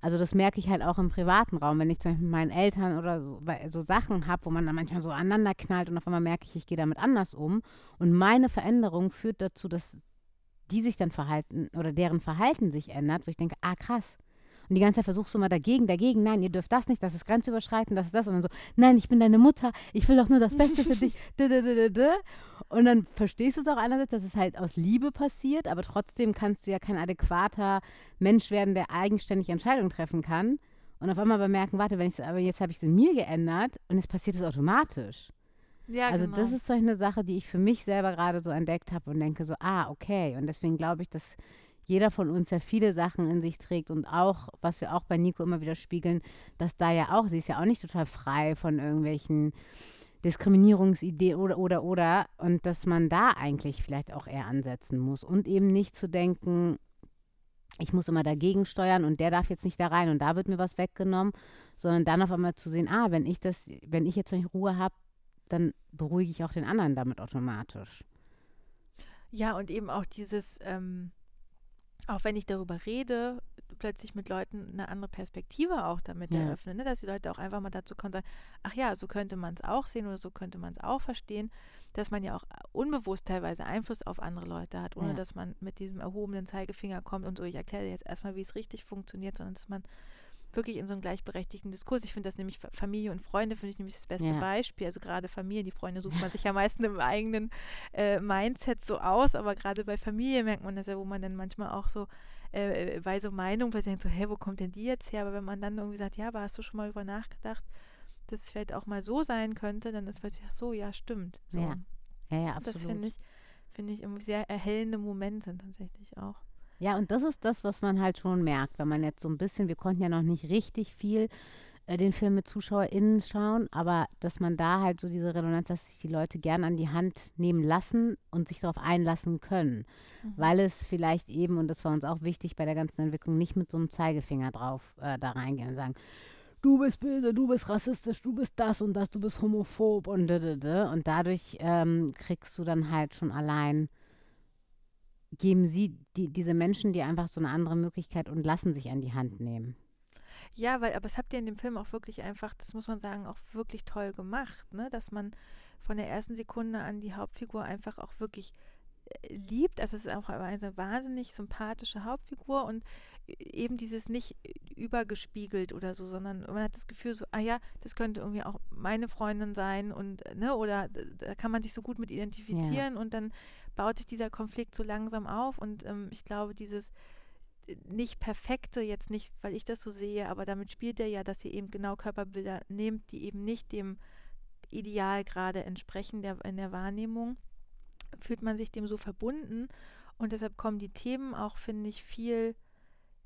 Also das merke ich halt auch im privaten Raum, wenn ich zum Beispiel mit meinen Eltern oder so, so Sachen habe, wo man dann manchmal so aneinander knallt und auf einmal merke ich, ich gehe damit anders um. Und meine Veränderung führt dazu, dass die sich dann verhalten oder deren Verhalten sich ändert, wo ich denke, ah krass. Und die ganze Zeit versuchst du mal dagegen, dagegen, nein, ihr dürft das nicht, das ist grenzüberschreitend, das ist das. Und dann so, nein, ich bin deine Mutter, ich will doch nur das Beste für dich. Und dann verstehst du es auch einerseits, dass es halt aus Liebe passiert, aber trotzdem kannst du ja kein adäquater Mensch werden, der eigenständig Entscheidungen treffen kann. Und auf einmal bemerken, warte, wenn ich aber jetzt habe ich es in mir geändert und es passiert es automatisch.
Ja,
Also
genau.
das ist so eine Sache, die ich für mich selber gerade so entdeckt habe und denke so, ah, okay. Und deswegen glaube ich, dass jeder von uns ja viele Sachen in sich trägt und auch, was wir auch bei Nico immer wieder spiegeln, dass da ja auch, sie ist ja auch nicht total frei von irgendwelchen Diskriminierungsideen oder, oder, oder. Und dass man da eigentlich vielleicht auch eher ansetzen muss und eben nicht zu denken, ich muss immer dagegen steuern und der darf jetzt nicht da rein und da wird mir was weggenommen, sondern dann auf einmal zu sehen, ah, wenn ich das, wenn ich jetzt nicht Ruhe habe, dann beruhige ich auch den anderen damit automatisch.
Ja, und eben auch dieses, ähm, auch wenn ich darüber rede, plötzlich mit Leuten eine andere Perspektive auch damit
Ja.
eröffnen, ne? dass die Leute auch einfach mal dazu kommen und sagen, ach ja, so könnte man es auch sehen oder so könnte man es auch verstehen, dass man ja auch unbewusst teilweise Einfluss auf andere Leute hat, ohne
Ja.
dass man mit diesem erhobenen Zeigefinger kommt und so, ich erkläre dir jetzt erstmal, wie es richtig funktioniert, sondern dass man wirklich in so einen gleichberechtigten Diskurs. Ich finde das nämlich Fa- Familie und Freunde, finde ich nämlich das beste
Ja.
Beispiel. Also gerade Familie, die Freunde sucht man sich ja meistens im eigenen äh, Mindset so aus, aber gerade bei Familie merkt man das ja, wo man dann manchmal auch so äh, bei so Meinungen plötzlich denkt so, hä, wo kommt denn die jetzt her? Aber wenn man dann irgendwie sagt, ja, aber hast du schon mal über nachgedacht, dass es vielleicht auch mal so sein könnte, dann ist plötzlich, ach so, ja, stimmt. So.
Ja, Ja, ja,
Das
absolut.
finde ich, finde ich irgendwie sehr erhellende Momente tatsächlich auch.
Ja, und das ist das, was man halt schon merkt, wenn man jetzt so ein bisschen, wir konnten ja noch nicht richtig viel äh, den Film mit ZuschauerInnen schauen, aber dass man da halt so diese Redundanz, dass sich die Leute gern an die Hand nehmen lassen und sich darauf einlassen können.
Mhm.
Weil es vielleicht eben, und das war uns auch wichtig bei der ganzen Entwicklung, nicht mit so einem Zeigefinger drauf äh, da reingehen und sagen, du bist böse, du bist rassistisch, du bist das und das, du bist homophob und da, da, da. Und dadurch ähm, kriegst du dann halt schon allein, geben sie die, diese Menschen dir einfach so eine andere Möglichkeit und lassen sich an die Hand nehmen.
Ja, weil, aber es habt ihr in dem Film auch wirklich einfach, das muss man sagen, auch wirklich toll gemacht, ne? Dass man von der ersten Sekunde an die Hauptfigur einfach auch wirklich äh, liebt. Also es ist auch eine wahnsinnig sympathische Hauptfigur und äh, eben dieses nicht übergespiegelt oder so, sondern man hat das Gefühl so, ah ja, das könnte irgendwie auch meine Freundin sein und äh, ne, oder da kann man sich so gut mit identifizieren und dann baut sich dieser Konflikt so langsam auf und ähm, ich glaube, dieses nicht perfekte, jetzt nicht, weil ich das so sehe, aber damit spielt er ja, dass ihr eben genau Körperbilder nehmt, die eben nicht dem Ideal gerade entsprechen der, in der Wahrnehmung, fühlt man sich dem so verbunden und deshalb kommen die Themen auch, finde ich, viel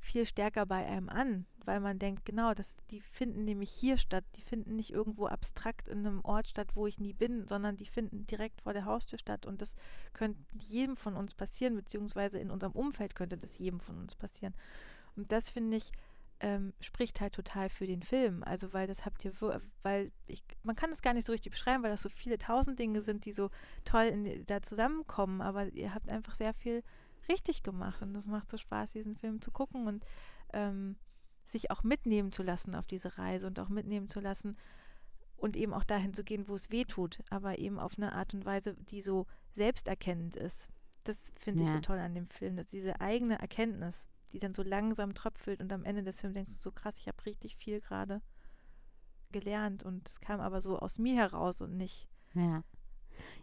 viel stärker bei einem an, weil man denkt, genau, das, die finden nämlich hier statt, die finden nicht irgendwo abstrakt in einem Ort statt, wo ich nie bin, sondern die finden direkt vor der Haustür statt und das könnte jedem von uns passieren, beziehungsweise in unserem Umfeld könnte das jedem von uns passieren. Und das finde ich, ähm, spricht halt total für den Film. Also weil das habt ihr, weil ich, man kann es gar nicht so richtig beschreiben, weil das so viele tausend Dinge sind, die so toll in, da zusammenkommen, aber ihr habt einfach sehr viel richtig gemacht und das macht so Spaß, diesen Film zu gucken und ähm, sich auch mitnehmen zu lassen auf diese Reise und auch mitnehmen zu lassen und eben auch dahin zu gehen, wo es weh tut, aber eben auf eine Art und Weise, die so selbsterkennend ist. Das finde ich so toll an dem Film, dass diese eigene Erkenntnis, die dann so langsam tröpfelt und am Ende des Films denkst du so krass, ich habe richtig viel gerade gelernt und es kam aber so aus mir heraus und nicht
ja.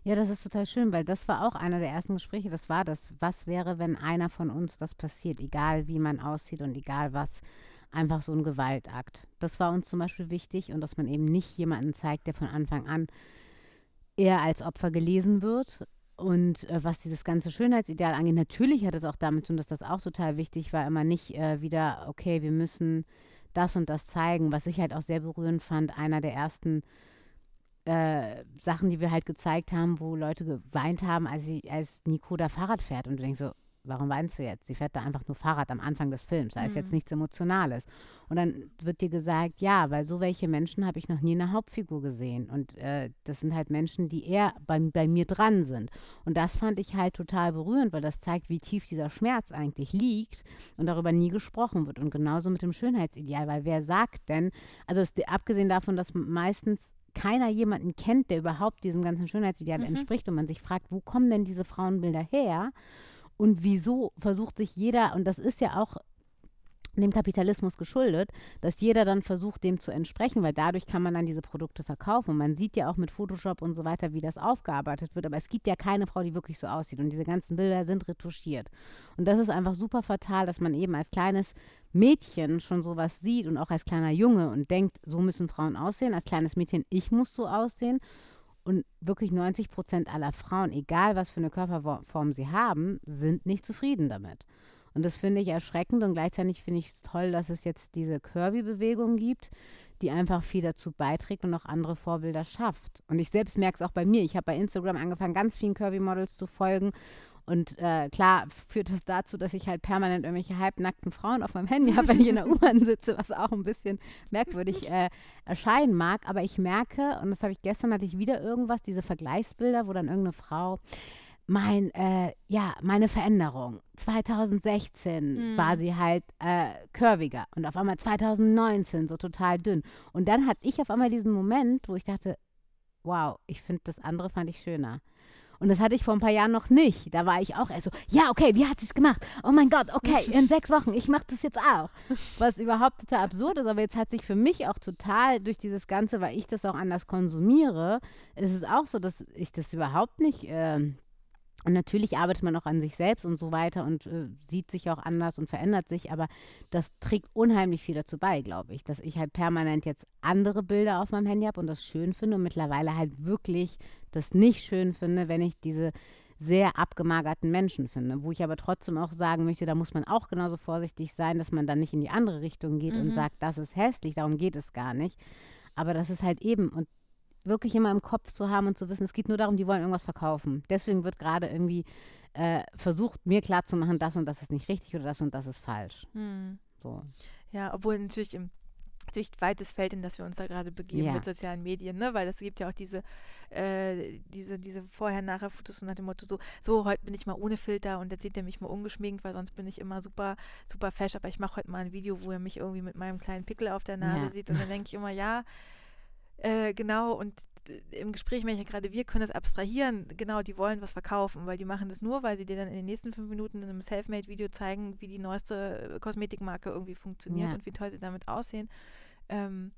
Ja, das ist total schön, weil das war auch einer der ersten Gespräche. Das war das, was wäre, wenn einer von uns das passiert, egal wie man aussieht und egal was, einfach so ein Gewaltakt. Das war uns zum Beispiel wichtig und dass man eben nicht jemanden zeigt, der von Anfang an eher als Opfer gelesen wird. Und äh, was dieses ganze Schönheitsideal angeht, natürlich hat es auch damit zu tun, dass das auch total wichtig war, immer nicht äh, wieder, okay, wir müssen das und das zeigen. Was ich halt auch sehr berührend fand, einer der ersten äh, Sachen, die wir halt gezeigt haben, wo Leute geweint haben, als, sie, als Nico da Fahrrad fährt. Und du denkst so, warum weinst du jetzt? Sie fährt da einfach nur Fahrrad am Anfang des Films. Da mhm. ist jetzt mhm. nichts Emotionales. Und dann wird dir gesagt, ja, weil so welche Menschen habe ich noch nie in der Hauptfigur gesehen. Und äh, das sind halt Menschen, die eher bei, bei mir dran sind. Und das fand ich halt total berührend, weil das zeigt, wie tief dieser Schmerz eigentlich liegt und darüber nie gesprochen wird. Und genauso mit dem Schönheitsideal, weil wer sagt denn, also ist, abgesehen davon, dass meistens keiner jemanden kennt, der überhaupt diesem ganzen Schönheitsideal mhm. entspricht und man sich fragt, wo kommen denn diese Frauenbilder her? Und wieso versucht sich jeder, und das ist ja auch dem Kapitalismus geschuldet, dass jeder dann versucht, dem zu entsprechen, weil dadurch kann man dann diese Produkte verkaufen. Und man sieht ja auch mit Photoshop und so weiter, wie das aufgearbeitet wird. Aber es gibt ja keine Frau, die wirklich so aussieht. Und diese ganzen Bilder sind retuschiert. Und das ist einfach super fatal, dass man eben als kleines Mädchen schon sowas sieht und auch als kleiner Junge und denkt, so müssen Frauen aussehen. Als kleines Mädchen, ich muss so aussehen. Und wirklich 90 Prozent aller Frauen, egal was für eine Körperform sie haben, sind nicht zufrieden damit. Und das finde ich erschreckend und gleichzeitig finde ich es toll, dass es jetzt diese Curvy-Bewegung gibt, die einfach viel dazu beiträgt und auch andere Vorbilder schafft. Und ich selbst merke es auch bei mir. Ich habe bei Instagram angefangen, ganz vielen Curvy-Models zu folgen. Und äh, klar führt das dazu, dass ich halt permanent irgendwelche halbnackten Frauen auf meinem Handy habe, wenn ich in der U-Bahn sitze, was auch ein bisschen merkwürdig äh, erscheinen mag. Aber ich merke, und das habe ich gestern, hatte ich wieder irgendwas, diese Vergleichsbilder, wo dann irgendeine Frau mein, äh, ja, meine Veränderung. 2016 mhm. war sie halt äh, curviger und auf einmal 2019 so total dünn. Und dann hatte ich auf einmal diesen Moment, wo ich dachte, wow, ich finde das andere fand ich schöner. Und das hatte ich vor ein paar Jahren noch nicht. Da war ich auch eher so, ja, okay, wie hat sie es gemacht? Oh mein Gott, okay, in sechs Wochen, ich mache das jetzt auch. Was überhaupt total absurd ist, aber jetzt hat sich für mich auch total durch dieses Ganze, weil ich das auch anders konsumiere, ist es auch so, dass ich das überhaupt nicht äh, und natürlich arbeitet man auch an sich selbst und so weiter und äh, sieht sich auch anders und verändert sich, aber das trägt unheimlich viel dazu bei, glaube ich, dass ich halt permanent jetzt andere Bilder auf meinem Handy habe und das schön finde und mittlerweile halt wirklich das nicht schön finde, wenn ich diese sehr abgemagerten Menschen finde, wo ich aber trotzdem auch sagen möchte, da muss man auch genauso vorsichtig sein, dass man dann nicht in die andere Richtung geht mhm. und sagt, das ist hässlich, darum geht es gar nicht. Aber das ist halt eben, und wirklich immer im Kopf zu haben und zu wissen, es geht nur darum, die wollen irgendwas verkaufen. Deswegen wird gerade irgendwie äh, versucht, mir klarzumachen, das und das ist nicht richtig oder das und das ist falsch. Hm. So.
Ja, obwohl natürlich im durch weites Feld, in das wir uns da gerade begeben ja. mit sozialen Medien, ne? Weil es gibt ja auch diese, äh, diese, diese Vorher-Nachher-Fotos nach dem Motto so, so, heute bin ich mal ohne Filter und jetzt sieht er mich mal ungeschminkt, weil sonst bin ich immer super, super fesch, aber ich mache heute mal ein Video, wo er mich irgendwie mit meinem kleinen Pickel auf der Nase ja. sieht und dann denke ich immer, ja, äh, genau, und im Gespräch merke ich ja gerade, wir können das abstrahieren. Genau, die wollen was verkaufen, weil die machen das nur, weil sie dir dann in den nächsten fünf Minuten in einem Selfmade-Video zeigen, wie die neueste äh, Kosmetikmarke irgendwie funktioniert ja. und wie toll sie damit aussehen. Ähm,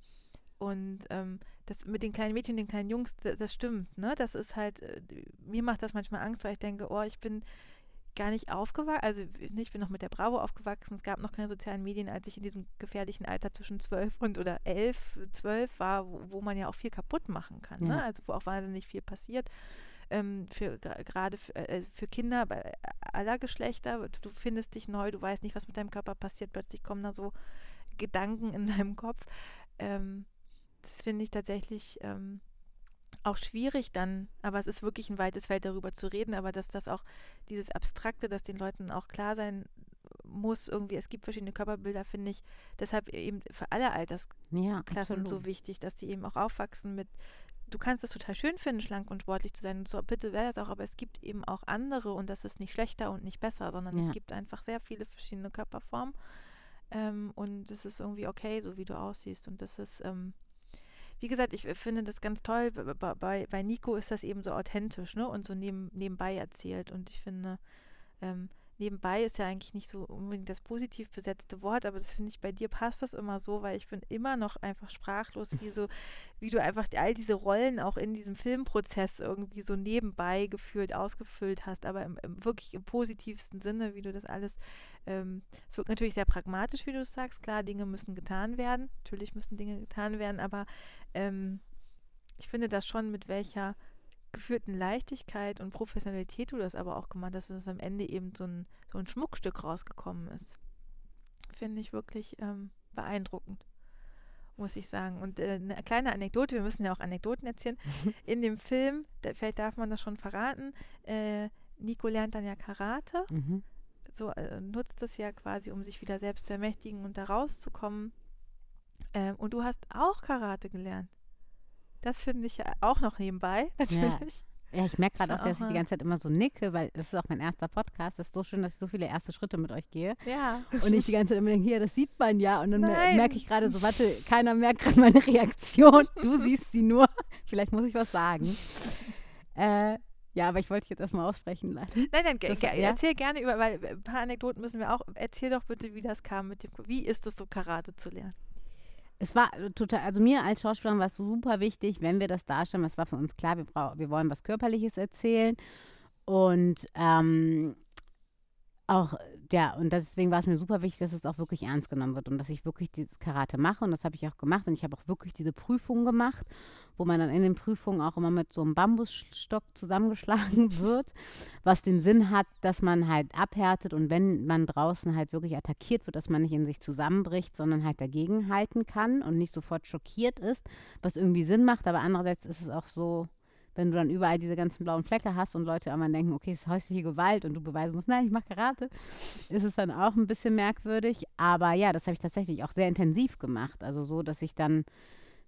und ähm, das mit den kleinen Mädchen, den kleinen Jungs, das, das stimmt, ne? Das ist halt, äh, mir macht das manchmal Angst, weil ich denke, oh, ich bin gar nicht aufgewachsen, also ich bin noch mit der Bravo aufgewachsen, es gab noch keine sozialen Medien, als ich in diesem gefährlichen Alter zwischen zwölf und oder elf, zwölf war, wo, wo, man ja auch viel kaputt machen kann, ne? ja. ne? also wo auch wahnsinnig viel passiert. Ähm, für gerade für, äh, für, Kinder aller Geschlechter, du findest dich neu, du weißt nicht, was mit deinem Körper passiert, plötzlich kommen da so Gedanken in deinem Kopf. Ähm, das finde ich tatsächlich ähm, auch schwierig dann, aber es ist wirklich ein weites Feld darüber zu reden, aber dass das auch dieses Abstrakte, dass den Leuten auch klar sein muss, irgendwie, es gibt verschiedene Körperbilder, finde ich deshalb eben für alle Altersklassen ja, so wichtig, dass die eben auch aufwachsen mit, du kannst es total schön finden, schlank und sportlich zu sein und so, bitte wäre das auch, aber es gibt eben auch andere und das ist nicht schlechter und nicht besser, sondern ja. es gibt einfach sehr viele verschiedene Körperformen ähm, und es ist irgendwie okay, so wie du aussiehst und das ist, ähm, wie gesagt, ich finde das ganz toll. Bei, bei Nico ist das eben so authentisch, ne? Und so neben, nebenbei erzählt. Und ich finde, ähm, nebenbei ist ja eigentlich nicht so unbedingt das positiv besetzte Wort, aber das finde ich, bei dir passt das immer so, weil ich bin immer noch einfach sprachlos, wie so, wie du einfach all diese Rollen auch in diesem Filmprozess irgendwie so nebenbei gefühlt ausgefüllt hast, aber im, im wirklich im positivsten Sinne, wie du das alles, ähm, es wirkt natürlich sehr pragmatisch, wie du es sagst, klar, Dinge müssen getan werden, natürlich müssen Dinge getan werden, aber ähm, ich finde das schon, mit welcher geführten Leichtigkeit und Professionalität du das aber auch gemacht hast, dass es am Ende eben so ein, so ein Schmuckstück rausgekommen ist. Finde ich wirklich ähm, beeindruckend, muss ich sagen. Und äh, eine kleine Anekdote, wir müssen ja auch Anekdoten erzählen. In dem Film, da, vielleicht darf man das schon verraten, äh, Nico lernt dann ja Karate. Mhm. So äh, nutzt das ja quasi, um sich wieder selbst zu ermächtigen und da rauszukommen. Ähm, und du hast auch Karate gelernt. Das finde ich auch noch nebenbei, natürlich.
Ja. ja ich merke gerade auch, dass ich die ganze Zeit immer so nicke, weil das ist auch mein erster Podcast. Das ist so schön, dass ich so viele erste Schritte mit euch gehe.
Ja.
Und ich die ganze Zeit immer denke, hier, das sieht man ja. Und dann merke ich gerade so, warte, keiner merkt gerade meine Reaktion. Du siehst sie nur. Vielleicht muss ich was sagen. Äh, ja, aber ich wollte dich jetzt erstmal aussprechen lassen.
Nein, nein, das, ja? erzähl gerne über, weil ein paar Anekdoten müssen wir auch. Erzähl doch bitte, wie das kam mit dem, wie ist es so, Karate zu lernen?
Es war total, also mir als Schauspielerin war es super wichtig, wenn wir das darstellen, es war für uns klar, wir, wir wollen was Körperliches erzählen. Und ähm, auch, ja, und deswegen war es mir super wichtig, dass es auch wirklich ernst genommen wird und dass ich wirklich dieses Karate mache. Und das habe ich auch gemacht. Und ich habe auch wirklich diese Prüfung gemacht, wo man dann in den Prüfungen auch immer mit so einem Bambusstock zusammengeschlagen wird, was den Sinn hat, dass man halt abhärtet und wenn man draußen halt wirklich attackiert wird, dass man nicht in sich zusammenbricht, sondern halt dagegen halten kann und nicht sofort schockiert ist, was irgendwie Sinn macht. Aber andererseits ist es auch so, wenn du dann überall diese ganzen blauen Flecke hast und Leute einmal denken, okay, es ist häusliche Gewalt und du beweisen musst, nein, ich mache Karate, ist es dann auch ein bisschen merkwürdig. Aber ja, das habe ich tatsächlich auch sehr intensiv gemacht. Also so, dass ich dann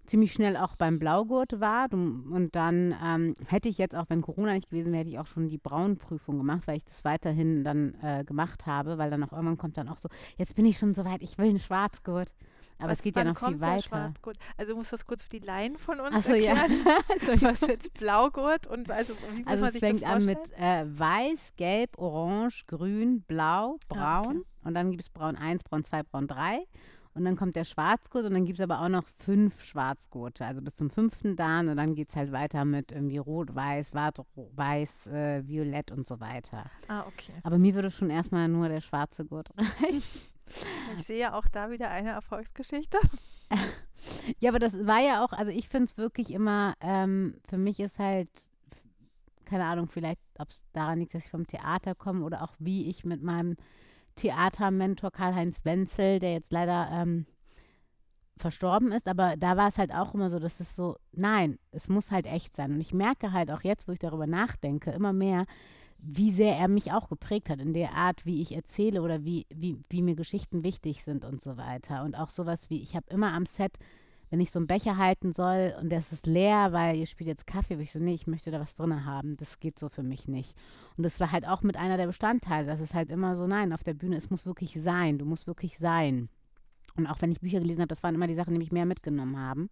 ziemlich schnell auch beim Blaugurt war. Und dann ähm, hätte ich jetzt, auch wenn Corona nicht gewesen wäre, hätte ich auch schon die Braunprüfung gemacht, weil ich das weiterhin dann äh, gemacht habe, weil dann auch irgendwann kommt dann auch so, jetzt bin ich schon so weit, ich will einen Schwarzgurt. Aber Was, es geht ja noch viel weiter.
Also du musst das kurz für die Laien von uns Ach so, erklären. Ja. Was jetzt Blaugurt und also wie muss
also
man
es fängt an mit äh, Weiß, Gelb, Orange, Grün, Blau, Braun ah, okay. und dann gibt es Braun 1, Braun 2, Braun 3 und dann kommt der Schwarzgurt und dann gibt es aber auch noch fünf Schwarzgurte, also bis zum fünften Dan und dann geht es halt weiter mit irgendwie Rot, Weiß, Weiß, äh, Violett und so weiter.
Ah, okay.
Aber mir würde schon erstmal nur der schwarze Gurt reichen.
Ich sehe ja auch da wieder eine Erfolgsgeschichte.
ja, aber das war ja auch, also ich finde es wirklich immer, ähm, für mich ist halt, keine Ahnung, vielleicht, ob es daran liegt, dass ich vom Theater komme oder auch wie ich mit meinem Theatermentor Karl-Heinz Wenzel, der jetzt leider ähm, verstorben ist, aber da war es halt auch immer so, dass es so, nein, es muss halt echt sein. Und ich merke halt auch jetzt, wo ich darüber nachdenke, immer mehr, wie sehr er mich auch geprägt hat in der Art, wie ich erzähle oder wie, wie, wie mir Geschichten wichtig sind und so weiter. Und auch sowas wie, ich habe immer am Set, wenn ich so einen Becher halten soll und der ist leer, weil ihr spielt jetzt Kaffee, ich so, nee, ich möchte da was drin haben. Das geht so für mich nicht. Und das war halt auch mit einer der Bestandteile. Das ist halt immer so, nein, auf der Bühne, es muss wirklich sein. Du musst wirklich sein. Und auch wenn ich Bücher gelesen habe, das waren immer die Sachen, die mich mehr mitgenommen haben.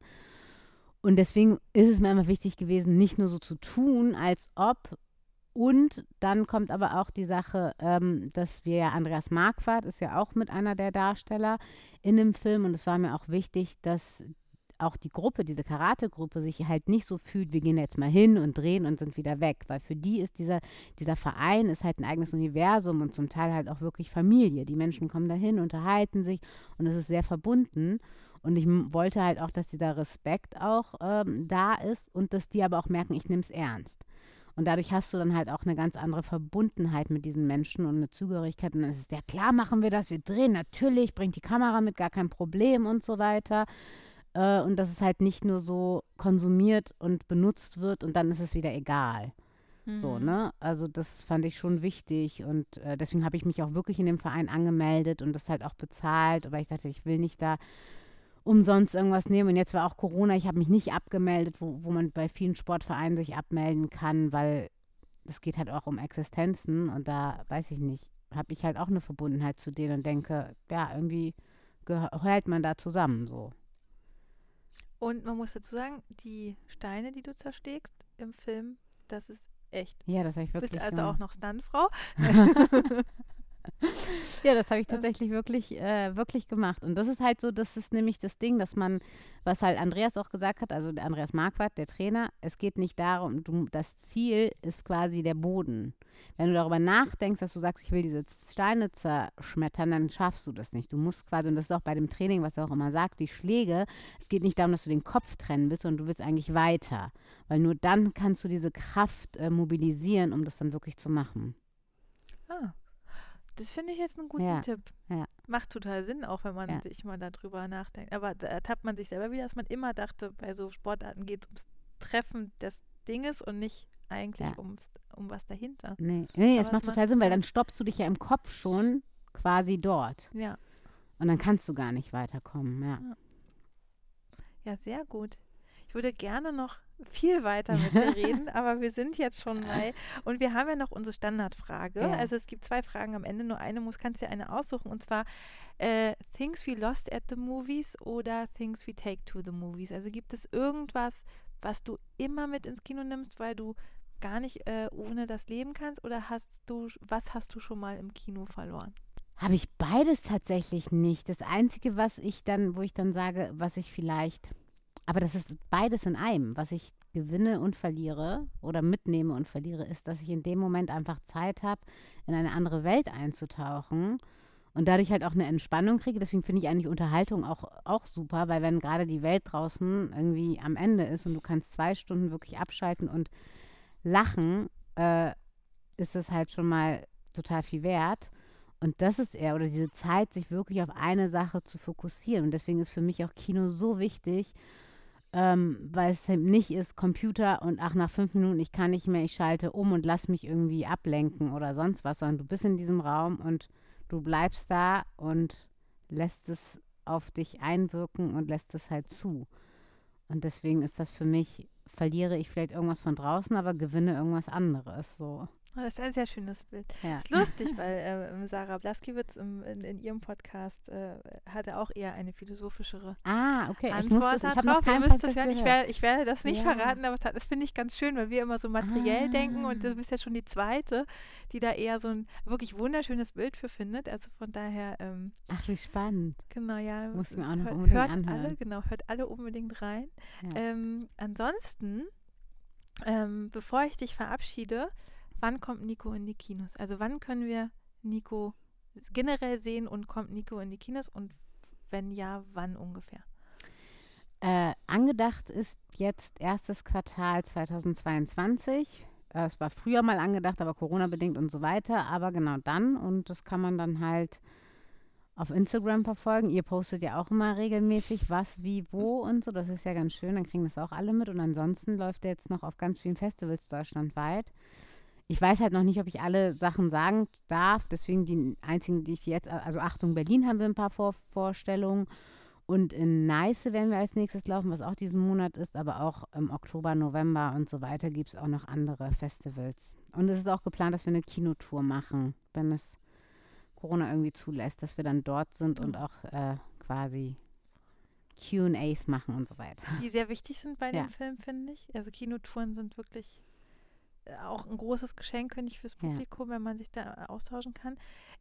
Und deswegen ist es mir immer wichtig gewesen, nicht nur so zu tun, als ob und dann kommt aber auch die Sache, ähm, dass wir ja Andreas Marquardt ist ja auch mit einer der Darsteller in dem Film und es war mir auch wichtig, dass auch die Gruppe, diese Karate-Gruppe sich halt nicht so fühlt, wir gehen jetzt mal hin und drehen und sind wieder weg. Weil für die ist dieser, dieser Verein ist halt ein eigenes Universum und zum Teil halt auch wirklich Familie. Die Menschen kommen dahin, unterhalten sich und es ist sehr verbunden. Und ich wollte halt auch, dass dieser Respekt auch ähm, da ist und dass die aber auch merken, ich nehme es ernst. Und dadurch hast du dann halt auch eine ganz andere Verbundenheit mit diesen Menschen und eine Zugehörigkeit. Und dann ist es, ja klar machen wir das, wir drehen natürlich, bringt die Kamera mit, gar kein Problem und so weiter. Äh, und dass es halt nicht nur so konsumiert und benutzt wird und dann ist es wieder egal. Mhm. So, ne? Also das fand ich schon wichtig und äh, deswegen habe ich mich auch wirklich in dem Verein angemeldet und das halt auch bezahlt, weil ich dachte, ich will nicht da umsonst irgendwas nehmen. Und jetzt war auch Corona, ich habe mich nicht abgemeldet, wo, wo man bei vielen Sportvereinen sich abmelden kann, weil es geht halt auch um Existenzen und da weiß ich nicht, habe ich halt auch eine Verbundenheit zu denen und denke, ja, irgendwie gehört man da zusammen so.
Und man muss dazu sagen, die Steine, die du zerschlägst im Film, das ist echt.
Ja, das habe ich wirklich.
Du bist also auch noch Stuntfrau.
ja, das habe ich tatsächlich wirklich, äh, wirklich gemacht. Und das ist halt so, das ist nämlich das Ding, dass man, was halt Andreas auch gesagt hat, also der Andreas Marquardt, der Trainer, es geht nicht darum, du, das Ziel ist quasi der Boden. Wenn du darüber nachdenkst, dass du sagst, ich will diese Steine zerschmettern, dann schaffst du das nicht. Du musst quasi, und das ist auch bei dem Training, was er auch immer sagt, die Schläge, es geht nicht darum, dass du den Kopf trennen willst, sondern du willst eigentlich weiter. Weil nur dann kannst du diese Kraft äh, mobilisieren, um das dann wirklich zu machen.
Ah. Das finde ich jetzt einen guten
ja.
Tipp.
Ja.
Macht total Sinn, auch wenn man
ja.
sich mal darüber nachdenkt. Aber da ertappt man sich selber wieder, dass man immer dachte, bei so Sportarten geht es ums Treffen des Dinges und nicht eigentlich um, um was dahinter.
Nee, nee es macht total Sinn, weil dann stoppst du dich ja im Kopf schon quasi dort.
Ja.
Und dann kannst du gar nicht weiterkommen, ja.
Ja, sehr gut. Ich würde gerne noch viel weiter mit dir reden, aber wir sind jetzt schon bei und wir haben ja noch unsere Standardfrage. Ja. Also es gibt zwei Fragen am Ende, nur eine muss, kannst dir eine aussuchen und zwar äh, Things we lost at the movies oder Things we take to the movies. Also gibt es irgendwas, was du immer mit ins Kino nimmst, weil du gar nicht äh, ohne das leben kannst oder hast du, was hast du schon mal im Kino verloren?
Habe ich beides tatsächlich nicht. Das Einzige, was ich dann, wo ich dann sage, was ich vielleicht aber das ist beides in einem. Was ich gewinne und verliere oder mitnehme und verliere, ist, dass ich in dem Moment einfach Zeit habe, in eine andere Welt einzutauchen und dadurch halt auch eine Entspannung kriege. Deswegen finde ich eigentlich Unterhaltung auch, auch super, weil wenn gerade die Welt draußen irgendwie am Ende ist und du kannst zwei Stunden wirklich abschalten und lachen, äh, ist das halt schon mal total viel wert. Und das ist eher, oder diese Zeit, sich wirklich auf eine Sache zu fokussieren. Und deswegen ist für mich auch Kino so wichtig, ähm, weil es halt nicht ist Computer und ach, nach fünf Minuten, ich kann nicht mehr, ich schalte um und lass mich irgendwie ablenken oder sonst was, sondern du bist in diesem Raum und du bleibst da und lässt es auf dich einwirken und lässt es halt zu. Und deswegen ist das für mich, verliere ich vielleicht irgendwas von draußen, aber gewinne irgendwas anderes. So.
Oh, das ist ein sehr schönes Bild.
Ja.
Das ist lustig, weil äh, Sarah Blaskiewicz im, in, in, ihrem Podcast äh, hatte auch eher eine philosophischere
ah, okay.
Antwort
ich muss das, ich
keinen das hören. Ich, werde, ich werde das nicht ja. verraten, aber das finde ich ganz schön, weil wir immer so materiell ah. denken und du bist ja schon die zweite, die da eher so ein wirklich wunderschönes Bild für findet. Also von daher. Ähm,
Ach, wie spannend.
Genau, ja.
Muss mir auch noch unbedingt
hört
anhören.
alle, genau, hört alle unbedingt rein. Ja. Ähm, ansonsten, ähm, bevor ich dich verabschiede, wann kommt Nico in die Kinos? Also wann können wir Nico generell sehen und kommt Nico in die Kinos und wenn ja, wann ungefähr?
Äh, angedacht ist jetzt erstes Quartal 2022. Äh, es war früher mal angedacht, aber Corona-bedingt und so weiter. Aber genau dann und das kann man dann halt auf Instagram verfolgen. Ihr postet ja auch immer regelmäßig, was, wie, wo und so. Das ist ja ganz schön. Dann kriegen das auch alle mit. Und ansonsten läuft er jetzt noch auf ganz vielen Festivals deutschlandweit. Ich weiß halt noch nicht, ob ich alle Sachen sagen darf. Deswegen die einzigen, die ich jetzt, also Achtung, Berlin haben wir ein paar Vor Vorstellungen. Und in Neiße werden wir als nächstes laufen, was auch diesen Monat ist. Aber auch im Oktober, November und so weiter gibt es auch noch andere Festivals. Und es ist auch geplant, dass wir eine Kinotour machen, wenn es Corona irgendwie zulässt, dass wir dann dort sind und auch äh, quasi QAs machen und so weiter.
Die sehr wichtig sind bei ja. dem Film, finde ich. Also Kinotouren sind wirklich auch ein großes Geschenk, finde ich, fürs Publikum, ja. wenn man sich da austauschen kann.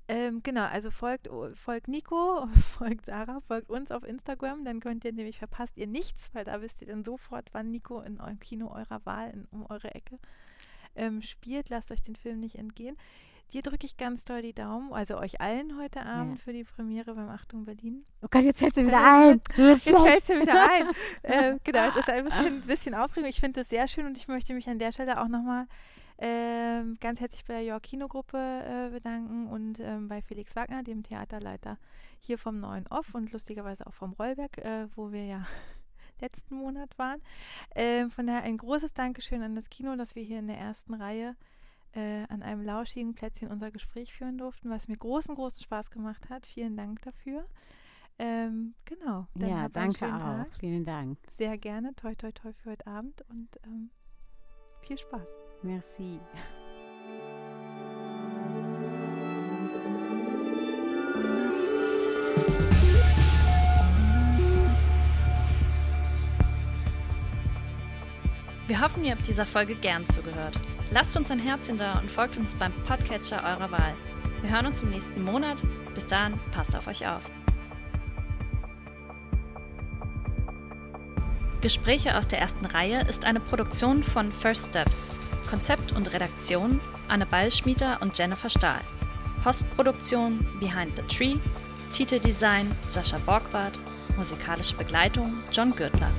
Ähm, genau, also folgt, folgt Nico, folgt Sarah, folgt uns auf Instagram, dann könnt ihr nämlich verpasst ihr nichts, weil da wisst ihr dann sofort, wann Nico in eurem Kino eurer Wahl in, um eure Ecke ähm, spielt. Lasst euch den Film nicht entgehen. Dir drücke ich ganz doll die Daumen, also euch allen heute Abend ja. für die Premiere beim Achtung Berlin.
Oh Gott, jetzt fällt sie wieder ein.
Jetzt fällt sie wieder ein. äh, genau, es ist ein bisschen, bisschen aufregend. Ich finde es sehr schön und ich möchte mich an der Stelle auch nochmal ähm, ganz herzlich bei der York Kinogruppe äh, bedanken und ähm, bei Felix Wagner, dem Theaterleiter hier vom Neuen Off und lustigerweise auch vom Rollberg, äh, wo wir ja letzten Monat waren. Ähm, von daher ein großes Dankeschön an das Kino, dass wir hier in der ersten Reihe äh, an einem lauschigen Plätzchen unser Gespräch führen durften, was mir großen, großen Spaß gemacht hat. Vielen Dank dafür. Ähm, genau.
ja, danke auch. Tag. Vielen Dank.
Sehr gerne. Toi, toi, toi für heute Abend und ähm, viel Spaß.
Merci.
Wir hoffen, ihr habt dieser Folge gern zugehört. Lasst uns ein Herzchen da und folgt uns beim Podcatcher eurer Wahl. Wir hören uns im nächsten Monat. Bis dann, passt auf euch auf. Gespräche aus der ersten Reihe ist eine Produktion von First Steps. Konzept und Redaktion Anne Ballschmieder und Jennifer Stahl. Postproduktion Behind the Tree. Titeldesign Sascha Borgward. Musikalische Begleitung John Gürtler.